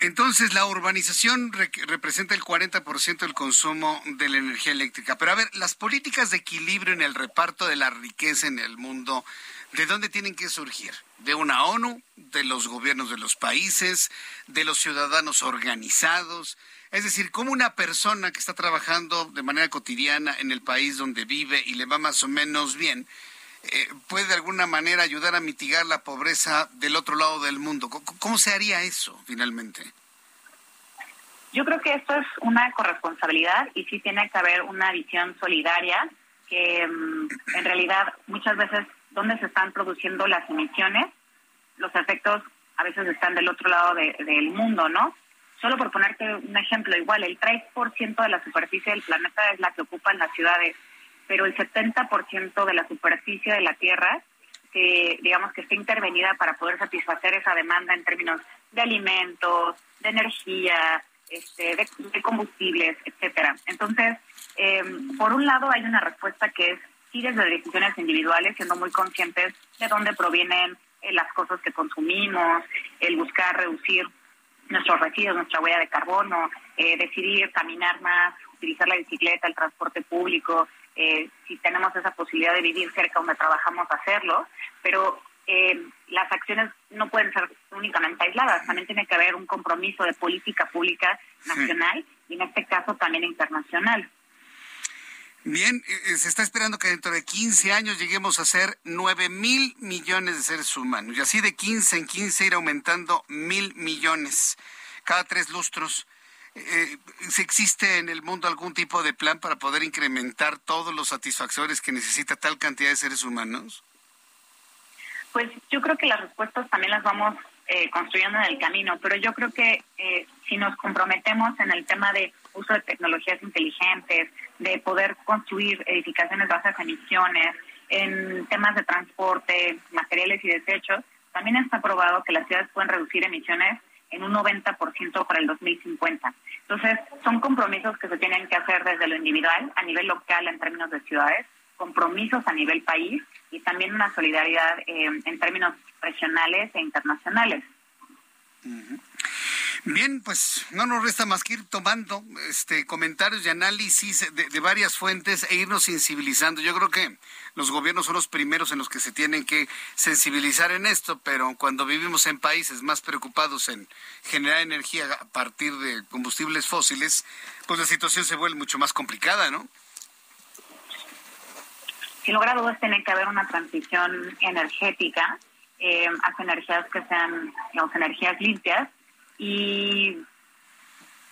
Entonces, la urbanización representa el 40% del consumo de la energía eléctrica. Pero a ver, las políticas de equilibrio en el reparto de la riqueza en el mundo, ¿de dónde tienen que surgir? ¿De una ONU? ¿De los gobiernos de los países? ¿De los ciudadanos organizados? Es decir, ¿cómo una persona que está trabajando de manera cotidiana en el país donde vive y le va más o menos bien, eh, puede de alguna manera ayudar a mitigar la pobreza del otro lado del mundo. ¿Cómo, se haría eso finalmente? Yo creo que esto es una corresponsabilidad y sí tiene que haber una visión solidaria que mm, en realidad muchas veces donde se están produciendo las emisiones, los efectos a veces están del otro lado del mundo, ¿no? Solo por ponerte un ejemplo, igual el 3% de la superficie del planeta es la que ocupan las ciudades pero el 70% de la superficie de la Tierra, que digamos que está intervenida para poder satisfacer esa demanda en términos de alimentos, de energía, este, de, combustibles, etcétera. Entonces, em, por un lado hay una respuesta que es sí desde decisiones individuales, siendo muy conscientes de dónde provienen eh, las cosas que consumimos, el buscar reducir nuestros residuos, nuestra huella de carbono, eh, decidir caminar más, utilizar la bicicleta, el transporte público, eh, si tenemos esa posibilidad de vivir cerca donde trabajamos, hacerlo, pero eh, las acciones no pueden ser únicamente aisladas, también tiene que haber un compromiso de política pública nacional y en este caso también internacional. Bien, eh, se está esperando que dentro de 15 años lleguemos a ser 9 mil millones de seres humanos y así de 15 en 15 ir aumentando mil millones cada tres lustros eh, si existe en el mundo algún tipo de plan para poder incrementar todos los satisfactores que necesita tal cantidad de seres humanos? Pues yo creo que las respuestas también las vamos eh, construyendo en el camino, pero yo creo que eh, si nos comprometemos en el tema de uso de tecnologías inteligentes, de poder construir edificaciones bajas emisiones, en temas de transporte, materiales y desechos, también está probado que las ciudades pueden reducir emisiones en un 90% para el 2050. Entonces, son compromisos que se tienen que hacer desde lo individual, a nivel local en términos de ciudades, compromisos a nivel país y también una solidaridad eh, en términos regionales e internacionales. Bien, pues no nos resta más que ir tomando este comentarios y análisis de, varias fuentes e irnos sensibilizando. Yo creo que los gobiernos son los primeros en los que se tienen que sensibilizar en esto, pero cuando vivimos en países más preocupados en generar energía a partir de combustibles fósiles, pues la situación se vuelve mucho más complicada, ¿no? Sin lugar a dudas tiene que haber una transición energética eh, hacia energías que sean, digamos, energías limpias y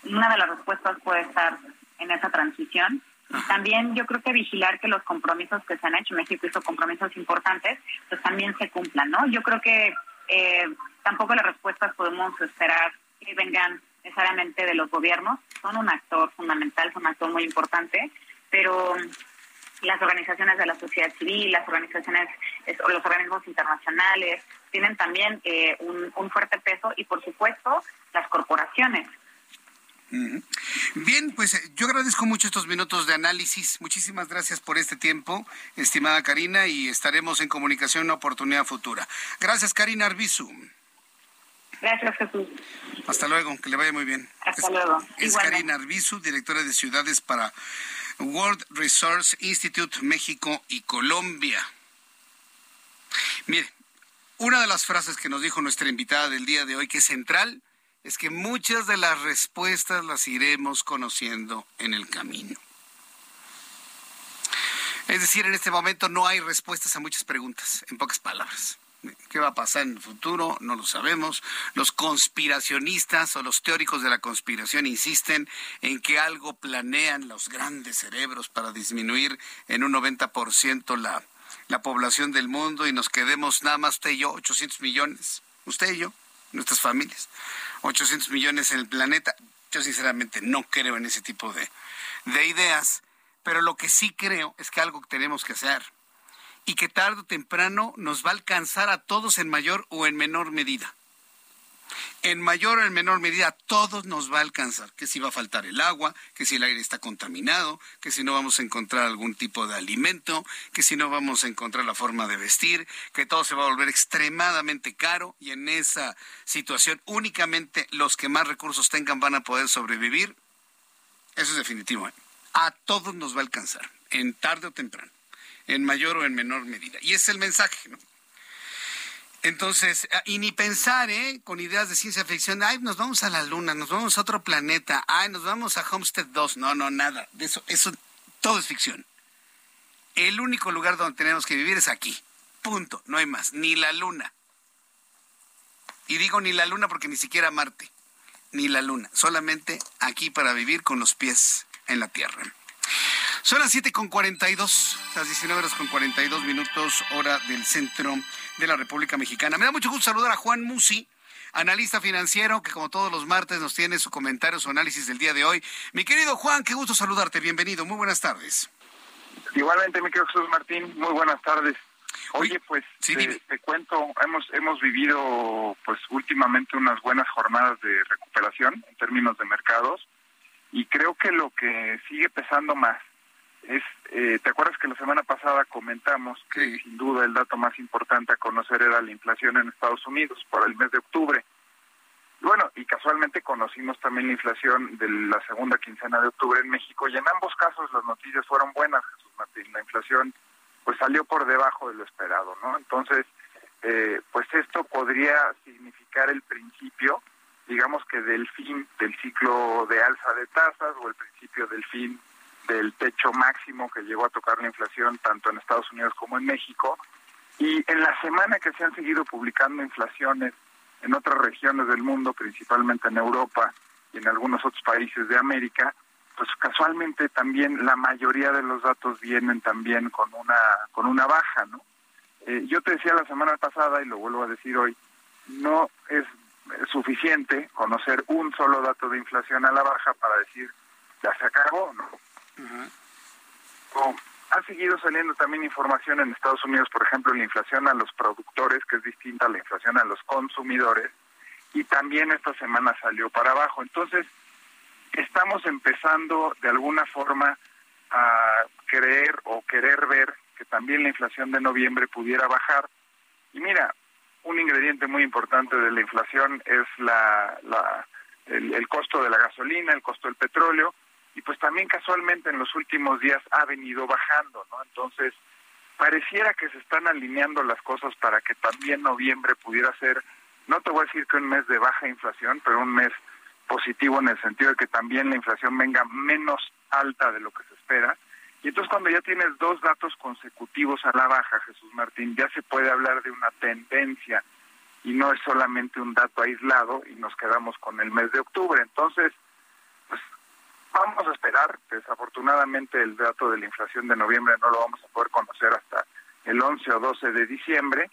una de las respuestas puede estar en esa transición. También yo creo que vigilar que los compromisos que se han hecho, México hizo compromisos importantes, pues también se cumplan, ¿no? Yo creo que eh, tampoco las respuestas podemos esperar que vengan necesariamente de los gobiernos, son un actor fundamental, son un actor muy importante, pero las organizaciones de la sociedad civil, las organizaciones los organismos internacionales tienen también eh, un, fuerte peso y por supuesto las corporaciones. Bien, pues eh, yo agradezco mucho estos minutos de análisis. Muchísimas gracias por este tiempo, estimada Karina, y estaremos en comunicación en una oportunidad futura. Gracias, Karina Arbizu. Gracias, Jesús. Hasta luego, que le vaya muy bien. Hasta luego. Es Karina Arbizu, directora de Ciudades para World Resource Institute México y Colombia. Mire, una de las frases que nos dijo nuestra invitada del día de hoy, que es central, es que muchas de las respuestas las iremos conociendo en el camino. Es decir, en este momento no hay respuestas a muchas preguntas, en pocas palabras. ¿Qué va a pasar en el futuro? No lo sabemos. Los conspiracionistas o los teóricos de la conspiración insisten en que algo planean los grandes cerebros para disminuir en un 90% la, la población del mundo y nos quedemos nada más usted y yo, 800 millones. Usted y yo, nuestras familias. 800 millones en el planeta. Yo sinceramente no creo en ese tipo de, de ideas, pero lo que sí creo es que algo tenemos que hacer y que tarde o temprano nos va a alcanzar a todos en mayor o en menor medida en mayor o en menor medida a todos nos va a alcanzar, que si va a faltar el agua, que si el aire está contaminado, que si no vamos a encontrar algún tipo de alimento, que si no vamos a encontrar la forma de vestir, que todo se va a volver extremadamente caro y en esa situación únicamente los que más recursos tengan van a poder sobrevivir. Eso es definitivo. ¿eh? A todos nos va a alcanzar, en tarde o temprano, en mayor o en menor medida. Y ese es el mensaje, ¿no? Entonces, ah, y ni pensar, ¿eh? Con ideas de ciencia ficción, ay, nos vamos a la luna, nos vamos a otro planeta, ay, nos vamos a Homestead 2. No, no, nada. De eso, eso, todo es ficción. El único lugar donde tenemos que vivir es aquí. Punto. No hay más. Ni la luna. Y digo ni la luna porque ni siquiera Marte. Ni la luna. Solamente aquí para vivir con los pies en la tierra. Son las 7 con 42, las 19 horas con 42 minutos, hora del centro de la República Mexicana. Me da mucho gusto saludar a Juan Musi, analista financiero, que como todos los martes nos tiene su comentario, su análisis del día de hoy. Mi querido Juan, qué gusto saludarte, bienvenido, muy buenas tardes. Igualmente, mi querido Jesús Martín, muy buenas tardes. Oye, pues te, cuento, hemos hemos vivido pues últimamente unas buenas jornadas de recuperación en términos de mercados y creo que lo que sigue pesando más es, eh, ¿te acuerdas que la semana pasada comentamos que sin duda el dato más importante a conocer era la inflación en Estados Unidos por el mes de octubre? Bueno, y casualmente conocimos también la inflación de la segunda quincena de octubre en México y en ambos casos las noticias fueron buenas, Jesús Martín. La inflación pues salió por debajo de lo esperado, ¿no? Entonces, eh, pues esto podría significar el principio, digamos que del fin del ciclo de alza de tasas o el principio del fin del techo máximo que llegó a tocar la inflación tanto en Estados Unidos como en México. Y en la semana que se han seguido publicando inflaciones en otras regiones del mundo, principalmente en Europa y en algunos otros países de América, pues casualmente también la mayoría de los datos vienen también con una con una baja, ¿no? Eh, yo te decía la semana pasada y lo vuelvo a decir hoy, no es suficiente conocer un solo dato de inflación a la baja para decir ya se acabó, ¿no? Ha seguido saliendo también información en Estados Unidos, por ejemplo, la inflación a los productores, que es distinta a la inflación a los consumidores, y también esta semana salió para abajo. Entonces, estamos empezando de alguna forma a creer o querer ver que también la inflación de noviembre pudiera bajar. Y mira, un ingrediente muy importante de la inflación es la, la el costo de la gasolina, el costo del petróleo, y pues también casualmente en los últimos días ha venido bajando, ¿no? Entonces, pareciera que se están alineando las cosas para que también noviembre pudiera ser, no te voy a decir que un mes de baja inflación, pero un mes positivo en el sentido de que también la inflación venga menos alta de lo que se espera. Y entonces cuando ya tienes dos datos consecutivos a la baja, Jesús Martín, ya se puede hablar de una tendencia y no es solamente un dato aislado y nos quedamos con el mes de octubre. Entonces, Vamos a esperar, desafortunadamente el dato de la inflación de noviembre no lo vamos a poder conocer hasta el 11 o 12 de diciembre,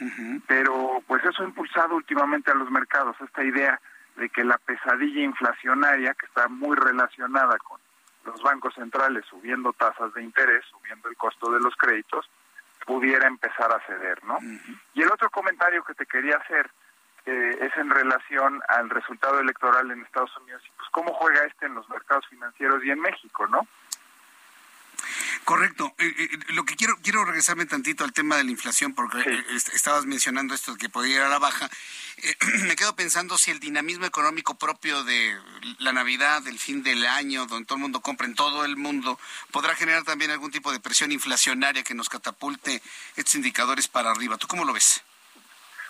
pero pues eso ha impulsado últimamente a los mercados, esta idea de que la pesadilla inflacionaria, que está muy relacionada con los bancos centrales subiendo tasas de interés, subiendo el costo de los créditos, pudiera empezar a ceder, ¿no? Y el otro comentario que te quería hacer eh, es en relación al resultado electoral en Estados Unidos y pues cómo juega este en los mercados financieros y en México, ¿no? Correcto. Eh, eh, lo que quiero quiero regresarme tantito al tema de la inflación porque estabas mencionando esto de que podría ir a la baja. me quedo pensando si el dinamismo económico propio de la Navidad, del fin del año, donde todo el mundo compra en todo el mundo, podrá generar también algún tipo de presión inflacionaria que nos catapulte estos indicadores para arriba. ¿Tú cómo lo ves?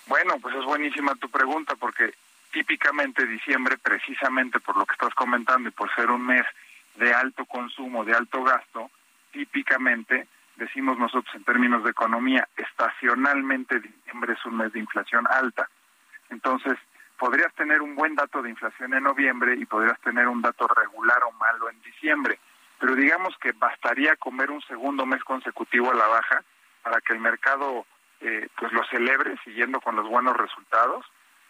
Bueno, pues es buenísima tu pregunta porque típicamente diciembre, precisamente por lo que estás comentando y por ser un mes de alto consumo, de alto gasto, típicamente decimos nosotros en términos de economía, estacionalmente diciembre es un mes de inflación alta. Entonces, podrías tener un buen dato de inflación en noviembre y podrías tener un dato regular o malo en diciembre. Pero digamos que bastaría comer un segundo mes consecutivo a la baja para que el mercado eh, pues lo celebre siguiendo con los buenos resultados.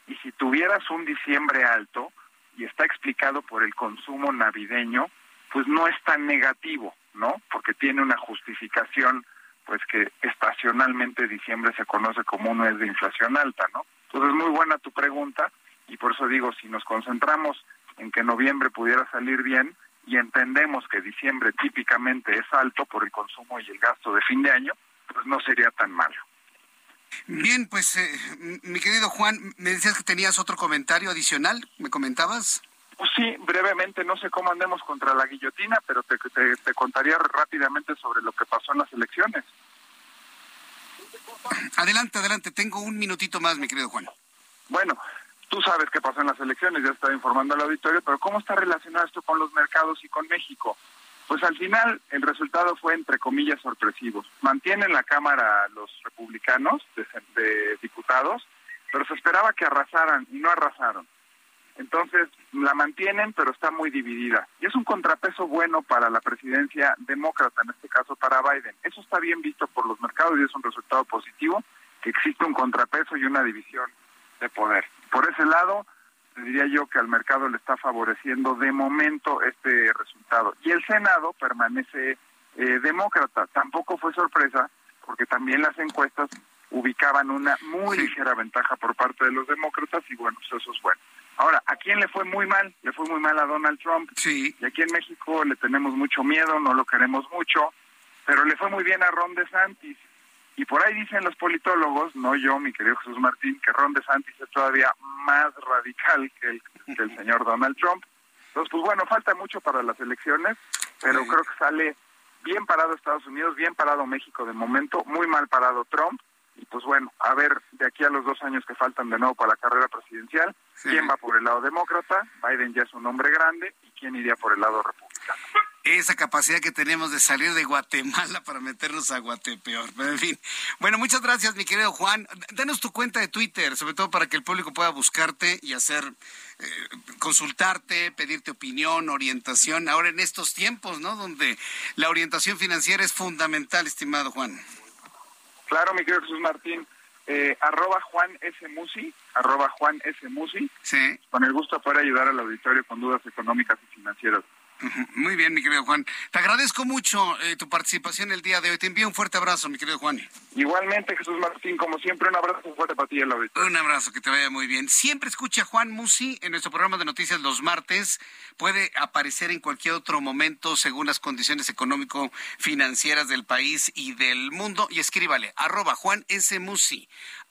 Y si tuvieras un diciembre alto, y está explicado por el consumo navideño, pues no es tan negativo, ¿no? Porque tiene una justificación, pues que estacionalmente diciembre se conoce como un mes de inflación alta, ¿no? Entonces, muy buena tu pregunta y por eso digo, si nos concentramos en que noviembre pudiera salir bien y entendemos que diciembre típicamente es alto por el consumo y el gasto de fin de año, pues no sería tan malo. Bien, pues eh, mi querido Juan, me decías que tenías otro comentario adicional, ¿me comentabas? Pues sí, brevemente, no sé cómo andemos contra la guillotina, pero te, te, contaría rápidamente sobre lo que pasó en las elecciones. Adelante, adelante, tengo un minutito más, mi querido Juan. Bueno, tú sabes qué pasó en las elecciones, ya estaba informando al auditorio, pero ¿cómo está relacionado esto con los mercados y con México? Pues al final el resultado fue, entre comillas, sorpresivo. Mantienen la Cámara los republicanos de, diputados, pero se esperaba que arrasaran y no arrasaron. Entonces la mantienen, pero está muy dividida. Y es un contrapeso bueno para la presidencia demócrata, en este caso para Biden. Eso está bien visto por los mercados y es un resultado positivo, que existe un contrapeso y una división de poder. Por ese lado, diría yo que al mercado le está favoreciendo de momento este resultado. Y el Senado permanece eh, demócrata. Tampoco fue sorpresa, porque también las encuestas ubicaban una muy ligera ventaja por parte de los demócratas y bueno, pues eso es bueno. Ahora, ¿a quién le fue muy mal? Le fue muy mal a Donald Trump. Sí. Y aquí en México le tenemos mucho miedo, no lo queremos mucho, pero le fue muy bien a Ron DeSantis. Y por ahí dicen los politólogos, no yo, mi querido Jesús Martín, que Ron DeSantis es todavía más radical que el, que el señor Donald Trump. Entonces, pues bueno, falta mucho para las elecciones, pero creo que sale bien parado Estados Unidos, bien parado México de momento, muy mal parado Trump. Y pues bueno, a ver de aquí a los dos años que faltan de nuevo para la carrera presidencial, quién va por el lado demócrata, Biden ya es un hombre grande, y quién iría por el lado republicano esa capacidad que tenemos de salir de Guatemala para meternos a Guatepeor. Pero en fin. Bueno, muchas gracias, mi querido Juan. Danos tu cuenta de Twitter, sobre todo para que el público pueda buscarte y hacer, eh, consultarte, pedirte opinión, orientación, ahora en estos tiempos, ¿no? Donde la orientación financiera es fundamental, estimado Juan. Claro, mi querido Jesús Martín. Eh, arroba Juan S. Musi, arroba Juan S. Musi. Sí. Con el gusto de poder ayudar al auditorio con dudas económicas y financieras. Muy bien, mi querido Juan. Te agradezco mucho eh, tu participación el día de hoy. Te envío un fuerte abrazo, mi querido Juan. Igualmente, Jesús Martín, como siempre, un abrazo fuerte para ti, el Un abrazo, que te vaya muy bien. Siempre escucha Juan Musi en nuestro programa de noticias los martes. Puede aparecer en cualquier otro momento según las condiciones económico-financieras del país y del mundo. Y escríbale, arroba Juan S. Musi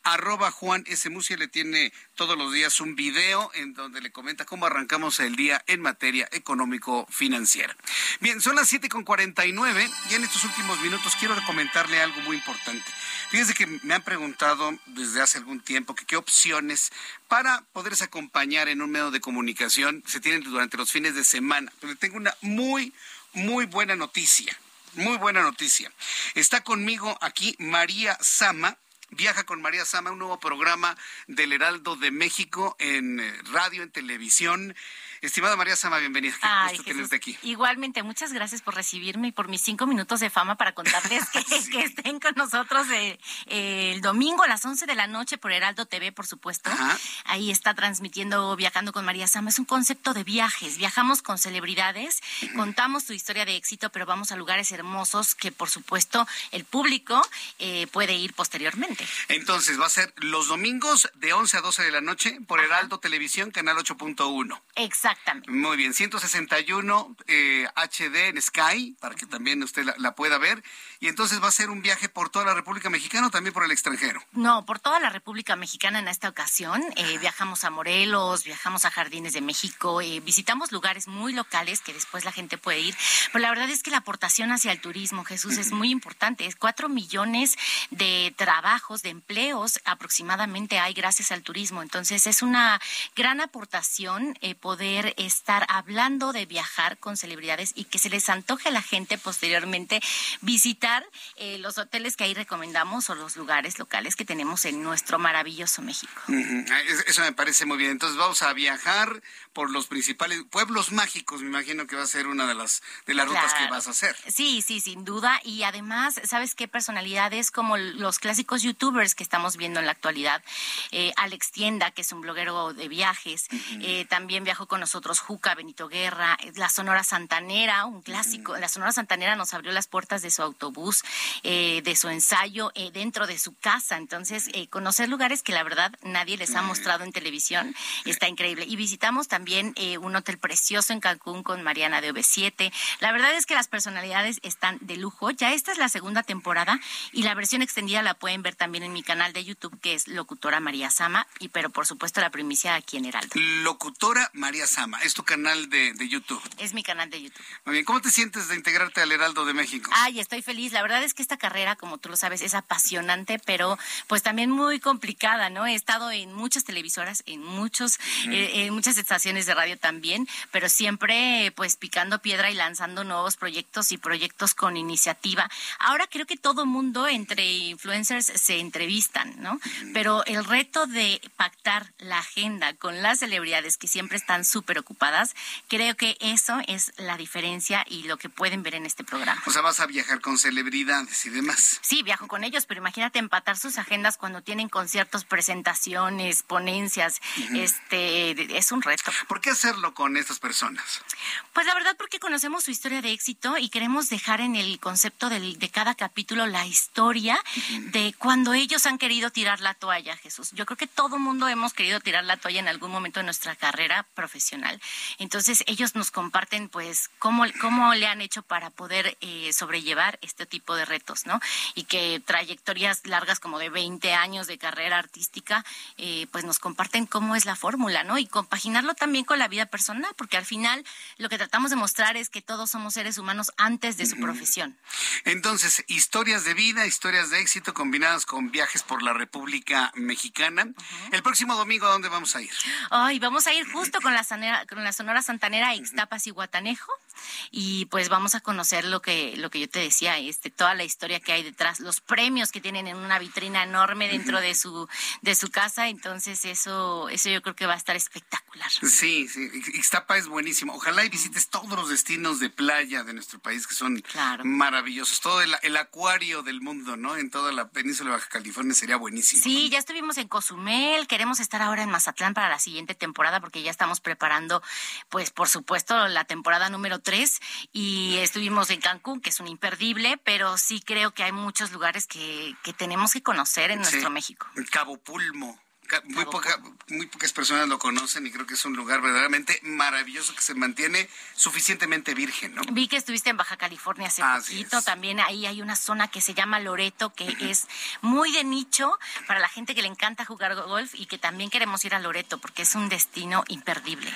arroba Juan S. Musi le tiene todos los días un video en donde le comenta cómo arrancamos el día en materia económico-financiera. Bien, son las 7.49 y en estos últimos minutos quiero comentarle algo muy importante. Fíjense que me han preguntado desde hace algún tiempo qué opciones para poderse acompañar en un medio de comunicación se tienen durante los fines de semana. Pero tengo una muy, muy buena noticia. Muy buena noticia. Está conmigo aquí María Sama, Viaja con María Sama, un nuevo programa del Heraldo de México en eh, radio, en televisión. Estimada María Sama, bienvenida. Qué tenerte aquí. Igualmente, muchas gracias por recibirme y por mis cinco minutos de fama para contarles que, estén con nosotros eh, el domingo a las once de la noche por Heraldo TV, por supuesto. Ahí está transmitiendo Viajando con María Sama. Es un concepto de viajes. Viajamos con celebridades, contamos tu historia de éxito, pero vamos a lugares hermosos que, por supuesto, el público eh, puede ir posteriormente. Entonces, va a ser los domingos de 11 a 12 de la noche por Heraldo Televisión, canal 8.1. Exacto. Muy bien, 161 eh, HD en Sky, para que también usted la, pueda ver. Y entonces va a ser un viaje por toda la República Mexicana o también por el extranjero. No, por toda la República Mexicana en esta ocasión. Eh, viajamos a Morelos, viajamos a Jardines de México, eh, visitamos lugares muy locales que después la gente puede ir. Pero la verdad es que la aportación hacia el turismo, Jesús, es muy importante. Es cuatro millones de trabajos, de empleos aproximadamente hay gracias al turismo. Entonces es una gran aportación poder estar hablando de viajar con celebridades y que se les antoje a la gente posteriormente visitar eh, los hoteles que ahí recomendamos o los lugares locales que tenemos en nuestro maravilloso México. Ah, eso me parece muy bien. Entonces vamos a viajar por los principales pueblos mágicos, me imagino que va a ser una de las de las rutas que vas a hacer. Sí, sí, sin duda. Y además, ¿sabes qué personalidades como los clásicos youtubers que estamos viendo en la actualidad? Eh, Alex Tienda, que es un bloguero de viajes, eh, también viajó con nosotros Juca, Benito Guerra, la Sonora Santanera, un clásico. La Sonora Santanera nos abrió las puertas de su autobús, eh, de su ensayo, eh, dentro de su casa. Entonces, eh, conocer lugares que la verdad nadie les ha mostrado en televisión está increíble. Y visitamos también un hotel precioso en Cancún con Mariana de OV7. La verdad es que las personalidades están de lujo. Ya esta es la segunda temporada y la versión extendida la pueden ver también en mi canal de YouTube, que es Locutora María Sama, y pero por supuesto la primicia aquí en Heraldo. Locutora María Sama, es tu canal de, YouTube. Es mi canal de YouTube. Muy bien, ¿cómo te sientes de integrarte al Heraldo de México? Ay, estoy feliz. La verdad es que esta carrera, como tú lo sabes, es apasionante, pero pues también muy complicada, ¿no? He estado en muchas televisoras, en muchos, eh, en muchas estaciones de radio también, pero siempre pues picando piedra y lanzando nuevos proyectos y proyectos con iniciativa. Ahora creo que todo mundo entre influencers se entrevistan, ¿no? Pero el reto de pactar la agenda con las celebridades que siempre están súper ocupadas, creo que eso es la diferencia y lo que pueden ver en este programa. O sea, vas a viajar con celebridades y demás. Sí, viajo con ellos, pero imagínate empatar sus agendas cuando tienen conciertos, presentaciones, ponencias. Este es un reto. ¿Por qué hacerlo con estas personas? Pues la verdad porque conocemos su historia de éxito y queremos dejar en el concepto del, de cada capítulo la historia de cuando ellos han querido tirar la toalla, Jesús. Yo creo que todo mundo hemos querido tirar la toalla en algún momento de nuestra carrera profesional. Entonces ellos nos comparten pues cómo, cómo le han hecho para poder eh, sobrellevar este tipo de retos, ¿no? Y que trayectorias largas como de 20 años de carrera artística, eh, pues nos comparten cómo es la fórmula, ¿no? Y compaginarlo también con la vida personal, porque al final lo que tratamos de mostrar es que todos somos seres humanos antes de su profesión. Entonces, historias de vida, historias de éxito combinadas con viajes por la República Mexicana. El próximo domingo, ¿a dónde vamos a ir? Ay, vamos a ir justo con con la Sonora Santanera, Ixtapas y Guatanejo y pues vamos a conocer lo que lo que yo te decía, este toda la historia que hay detrás, los premios que tienen en una vitrina enorme dentro de su de su casa, entonces eso eso yo creo que va a estar espectacular. Sí, sí, Ixtapa es buenísimo. Ojalá y visites todos los destinos de playa de nuestro país que son maravillosos. Todo el, el, acuario del mundo, ¿no? En toda la península de Baja California sería buenísimo. Sí, ya estuvimos en Cozumel, queremos estar ahora en Mazatlán para la siguiente temporada porque ya estamos preparando pues por supuesto la temporada número tres y estuvimos en Cancún, que es un imperdible, pero sí creo que hay muchos lugares que, que tenemos que conocer en nuestro México. Cabo Pulmo muy, poca, muy pocas personas lo conocen y creo que es un lugar verdaderamente maravilloso que se mantiene suficientemente virgen, ¿no? Vi que estuviste en Baja California hace poquito, también ahí hay una zona que se llama Loreto, que es muy de nicho para la gente que le encanta jugar golf y que también queremos ir a Loreto porque es un destino imperdible.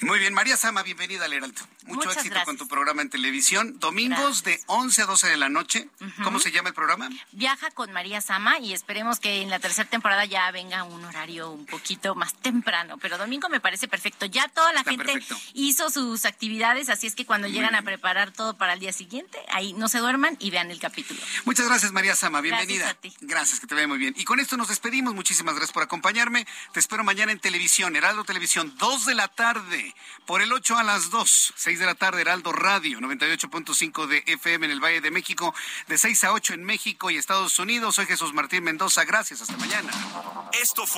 Muy bien, María Sama, bienvenida al Heraldo. Mucho éxito con tu programa en televisión, domingos de 11 a 12 de la noche. ¿Cómo se llama el programa? Viaja con María Sama y esperemos que en la tercera temporada ya venga uno horario un poquito más temprano, pero domingo me parece perfecto. Ya toda la gente hizo sus actividades, así es que cuando llegan a preparar todo para el día siguiente, ahí no se duerman y vean el capítulo. Muchas gracias, María Sama. Bienvenida. Gracias a ti. Gracias, que te vea muy bien. Y con esto nos despedimos. Muchísimas gracias por acompañarme. Te espero mañana en televisión, Heraldo Televisión, 2 de la tarde, por el 8 a las 2, 6 de la tarde, Heraldo Radio, 98.5 de FM en el Valle de México, de 6 a 8 en México y Estados Unidos. Soy Jesús Martín Mendoza. Gracias. Hasta mañana. Esto fue